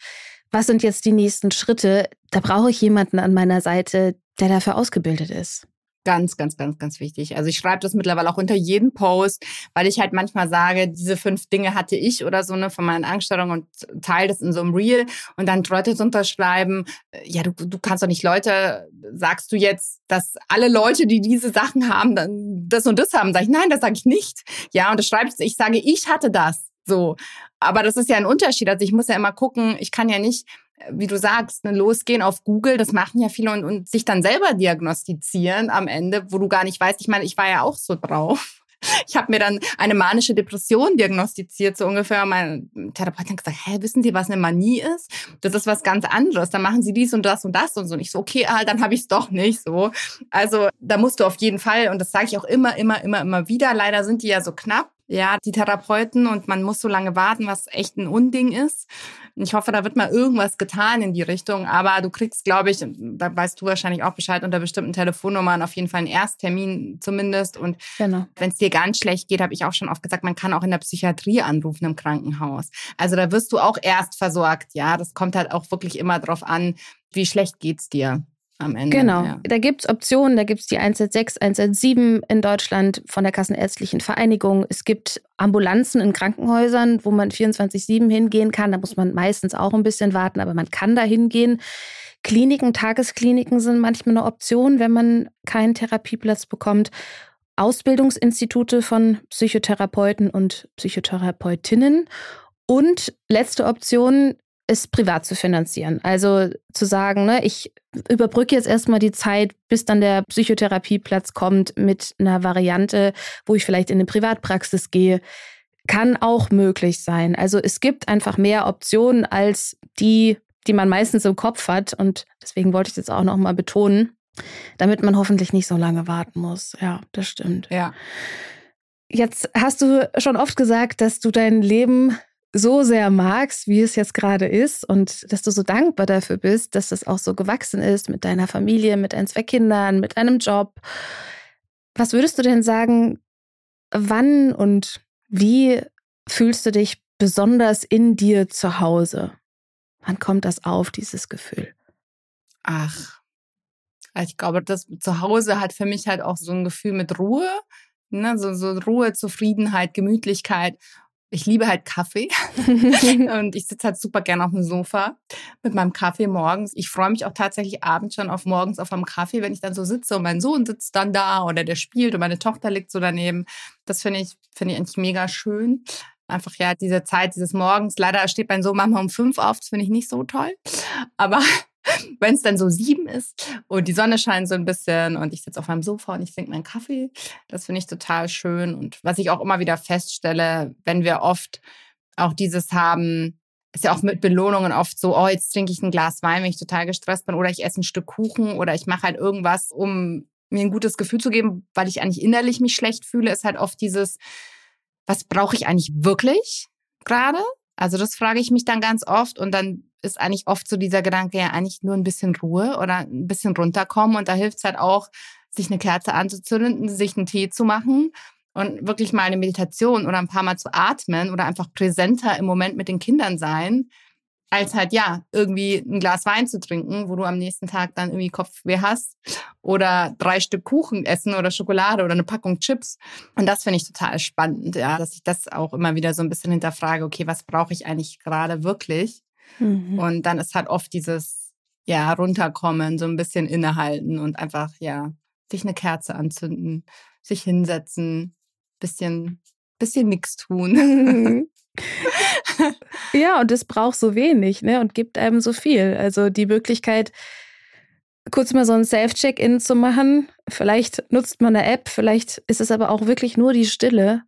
was sind jetzt die nächsten Schritte, da brauche ich jemanden an meiner Seite, der dafür ausgebildet ist. Ganz, ganz, ganz, ganz wichtig. Also ich schreibe das mittlerweile auch unter jeden Post, weil ich halt manchmal sage, diese fünf Dinge hatte ich oder so ne von meinen Angststörungen und teile das in so einem Reel und dann Leute unterschreiben, äh, ja, du, du kannst doch nicht Leute, sagst du jetzt, dass alle Leute, die diese Sachen haben, dann das und das haben, sage ich, nein, das sage ich nicht. Ja, und das schreibst ich sage, ich hatte das. So. Aber das ist ja ein Unterschied. Also ich muss ja immer gucken, ich kann ja nicht wie du sagst, ne, losgehen auf Google, das machen ja viele und, und sich dann selber diagnostizieren am Ende, wo du gar nicht weißt. Ich meine, ich war ja auch so drauf. Ich habe mir dann eine manische Depression diagnostiziert, so ungefähr. Mein Therapeut hat gesagt, hä, wissen Sie, was eine Manie ist? Das ist was ganz anderes. Dann machen Sie dies und das und das und so. Und ich so, okay, ah, dann habe ich es doch nicht so. Also da musst du auf jeden Fall, und das sage ich auch immer, immer, immer, immer wieder, leider sind die ja so knapp, ja, die Therapeuten und man muss so lange warten, was echt ein Unding ist. Ich hoffe, da wird mal irgendwas getan in die Richtung, aber du kriegst, glaube ich, da weißt du wahrscheinlich auch Bescheid, unter bestimmten Telefonnummern auf jeden Fall einen Ersttermin zumindest. Und genau. wenn es dir ganz schlecht geht, habe ich auch schon oft gesagt, man kann auch in der Psychiatrie anrufen im Krankenhaus. Also da wirst du auch erst versorgt, ja. Das kommt halt auch wirklich immer drauf an, wie schlecht geht's dir am Ende. Genau. Ja. Da gibt es Optionen, da gibt es die 116, 117 in Deutschland von der Kassenärztlichen Vereinigung. Es gibt Ambulanzen in Krankenhäusern, wo man 24-7 hingehen kann. Da muss man meistens auch ein bisschen warten, aber man kann da hingehen. Kliniken, Tageskliniken sind manchmal eine Option, wenn man keinen Therapieplatz bekommt. Ausbildungsinstitute von Psychotherapeuten und Psychotherapeutinnen. Und letzte Option es privat zu finanzieren. Also zu sagen, ne, ich überbrücke jetzt erstmal die Zeit, bis dann der Psychotherapieplatz kommt mit einer Variante, wo ich vielleicht in eine Privatpraxis gehe, kann auch möglich sein. Also es gibt einfach mehr Optionen als die, die man meistens im Kopf hat. Und deswegen wollte ich das auch nochmal betonen, damit man hoffentlich nicht so lange warten muss. Ja, das stimmt. Ja. Jetzt hast du schon oft gesagt, dass du dein Leben so sehr magst, wie es jetzt gerade ist und dass du so dankbar dafür bist, dass das auch so gewachsen ist mit deiner Familie, mit deinen zwei Kindern, mit einem Job. Was würdest du denn sagen, wann und wie fühlst du dich besonders in dir zu Hause? Wann kommt das auf, dieses Gefühl? Ach, ich glaube, das Zuhause hat für mich halt auch so ein Gefühl mit Ruhe, ne? so, so Ruhe, Zufriedenheit, Gemütlichkeit ich liebe halt Kaffee und ich sitze halt super gerne auf dem Sofa mit meinem Kaffee morgens. Ich freue mich auch tatsächlich abends schon auf morgens auf einem Kaffee, wenn ich dann so sitze und mein Sohn sitzt dann da oder der spielt und meine Tochter liegt so daneben. Das finde ich, finde ich eigentlich mega schön. Einfach ja, diese Zeit dieses Morgens. Leider steht mein Sohn manchmal um fünf auf, das finde ich nicht so toll. Aber wenn es dann so sieben ist und die Sonne scheint so ein bisschen und ich sitze auf meinem Sofa und ich trinke meinen Kaffee, das finde ich total schön. Und was ich auch immer wieder feststelle, wenn wir oft auch dieses haben, ist ja auch mit Belohnungen oft so, oh, jetzt trinke ich ein Glas Wein, wenn ich total gestresst bin, oder ich esse ein Stück Kuchen oder ich mache halt irgendwas, um mir ein gutes Gefühl zu geben, weil ich eigentlich innerlich mich schlecht fühle, ist halt oft dieses, was brauche ich eigentlich wirklich gerade? Also das frage ich mich dann ganz oft und dann ist eigentlich oft so dieser Gedanke, ja, eigentlich nur ein bisschen Ruhe oder ein bisschen runterkommen. Und da hilft es halt auch, sich eine Kerze anzuzünden, sich einen Tee zu machen und wirklich mal eine Meditation oder ein paar Mal zu atmen oder einfach präsenter im Moment mit den Kindern sein, als halt ja irgendwie ein Glas Wein zu trinken, wo du am nächsten Tag dann irgendwie Kopfweh hast oder drei Stück Kuchen essen oder Schokolade oder eine Packung Chips. Und das finde ich total spannend, ja, dass ich das auch immer wieder so ein bisschen hinterfrage, okay, was brauche ich eigentlich gerade wirklich? Mhm. Und dann ist halt oft dieses, ja, runterkommen, so ein bisschen innehalten und einfach, ja, sich eine Kerze anzünden, sich hinsetzen, bisschen, bisschen nichts tun. ja, und es braucht so wenig, ne, und gibt einem so viel. Also die Möglichkeit, kurz mal so ein Self-Check-In zu machen. Vielleicht nutzt man eine App, vielleicht ist es aber auch wirklich nur die Stille.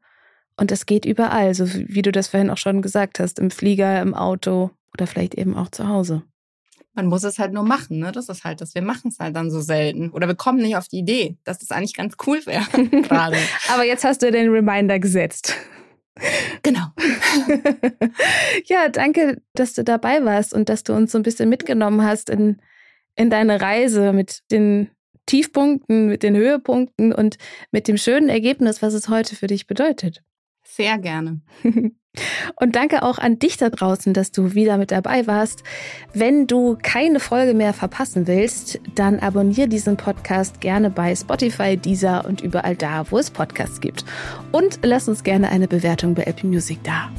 Und das geht überall, so wie du das vorhin auch schon gesagt hast, im Flieger, im Auto, oder vielleicht eben auch zu Hause. Man muss es halt nur machen, ne? Das ist halt das. Wir machen es halt dann so selten. Oder wir kommen nicht auf die Idee, dass das eigentlich ganz cool wäre gerade. Aber jetzt hast du den Reminder gesetzt. Genau. ja, danke, dass du dabei warst und dass du uns so ein bisschen mitgenommen hast in, in deine Reise mit den Tiefpunkten, mit den Höhepunkten und mit dem schönen Ergebnis, was es heute für dich bedeutet. Sehr gerne. Und danke auch an dich da draußen, dass du wieder mit dabei warst. Wenn du keine Folge mehr verpassen willst, dann abonniere diesen Podcast gerne bei Spotify, Deezer und überall da, wo es Podcasts gibt. Und lass uns gerne eine Bewertung bei Apple Music da.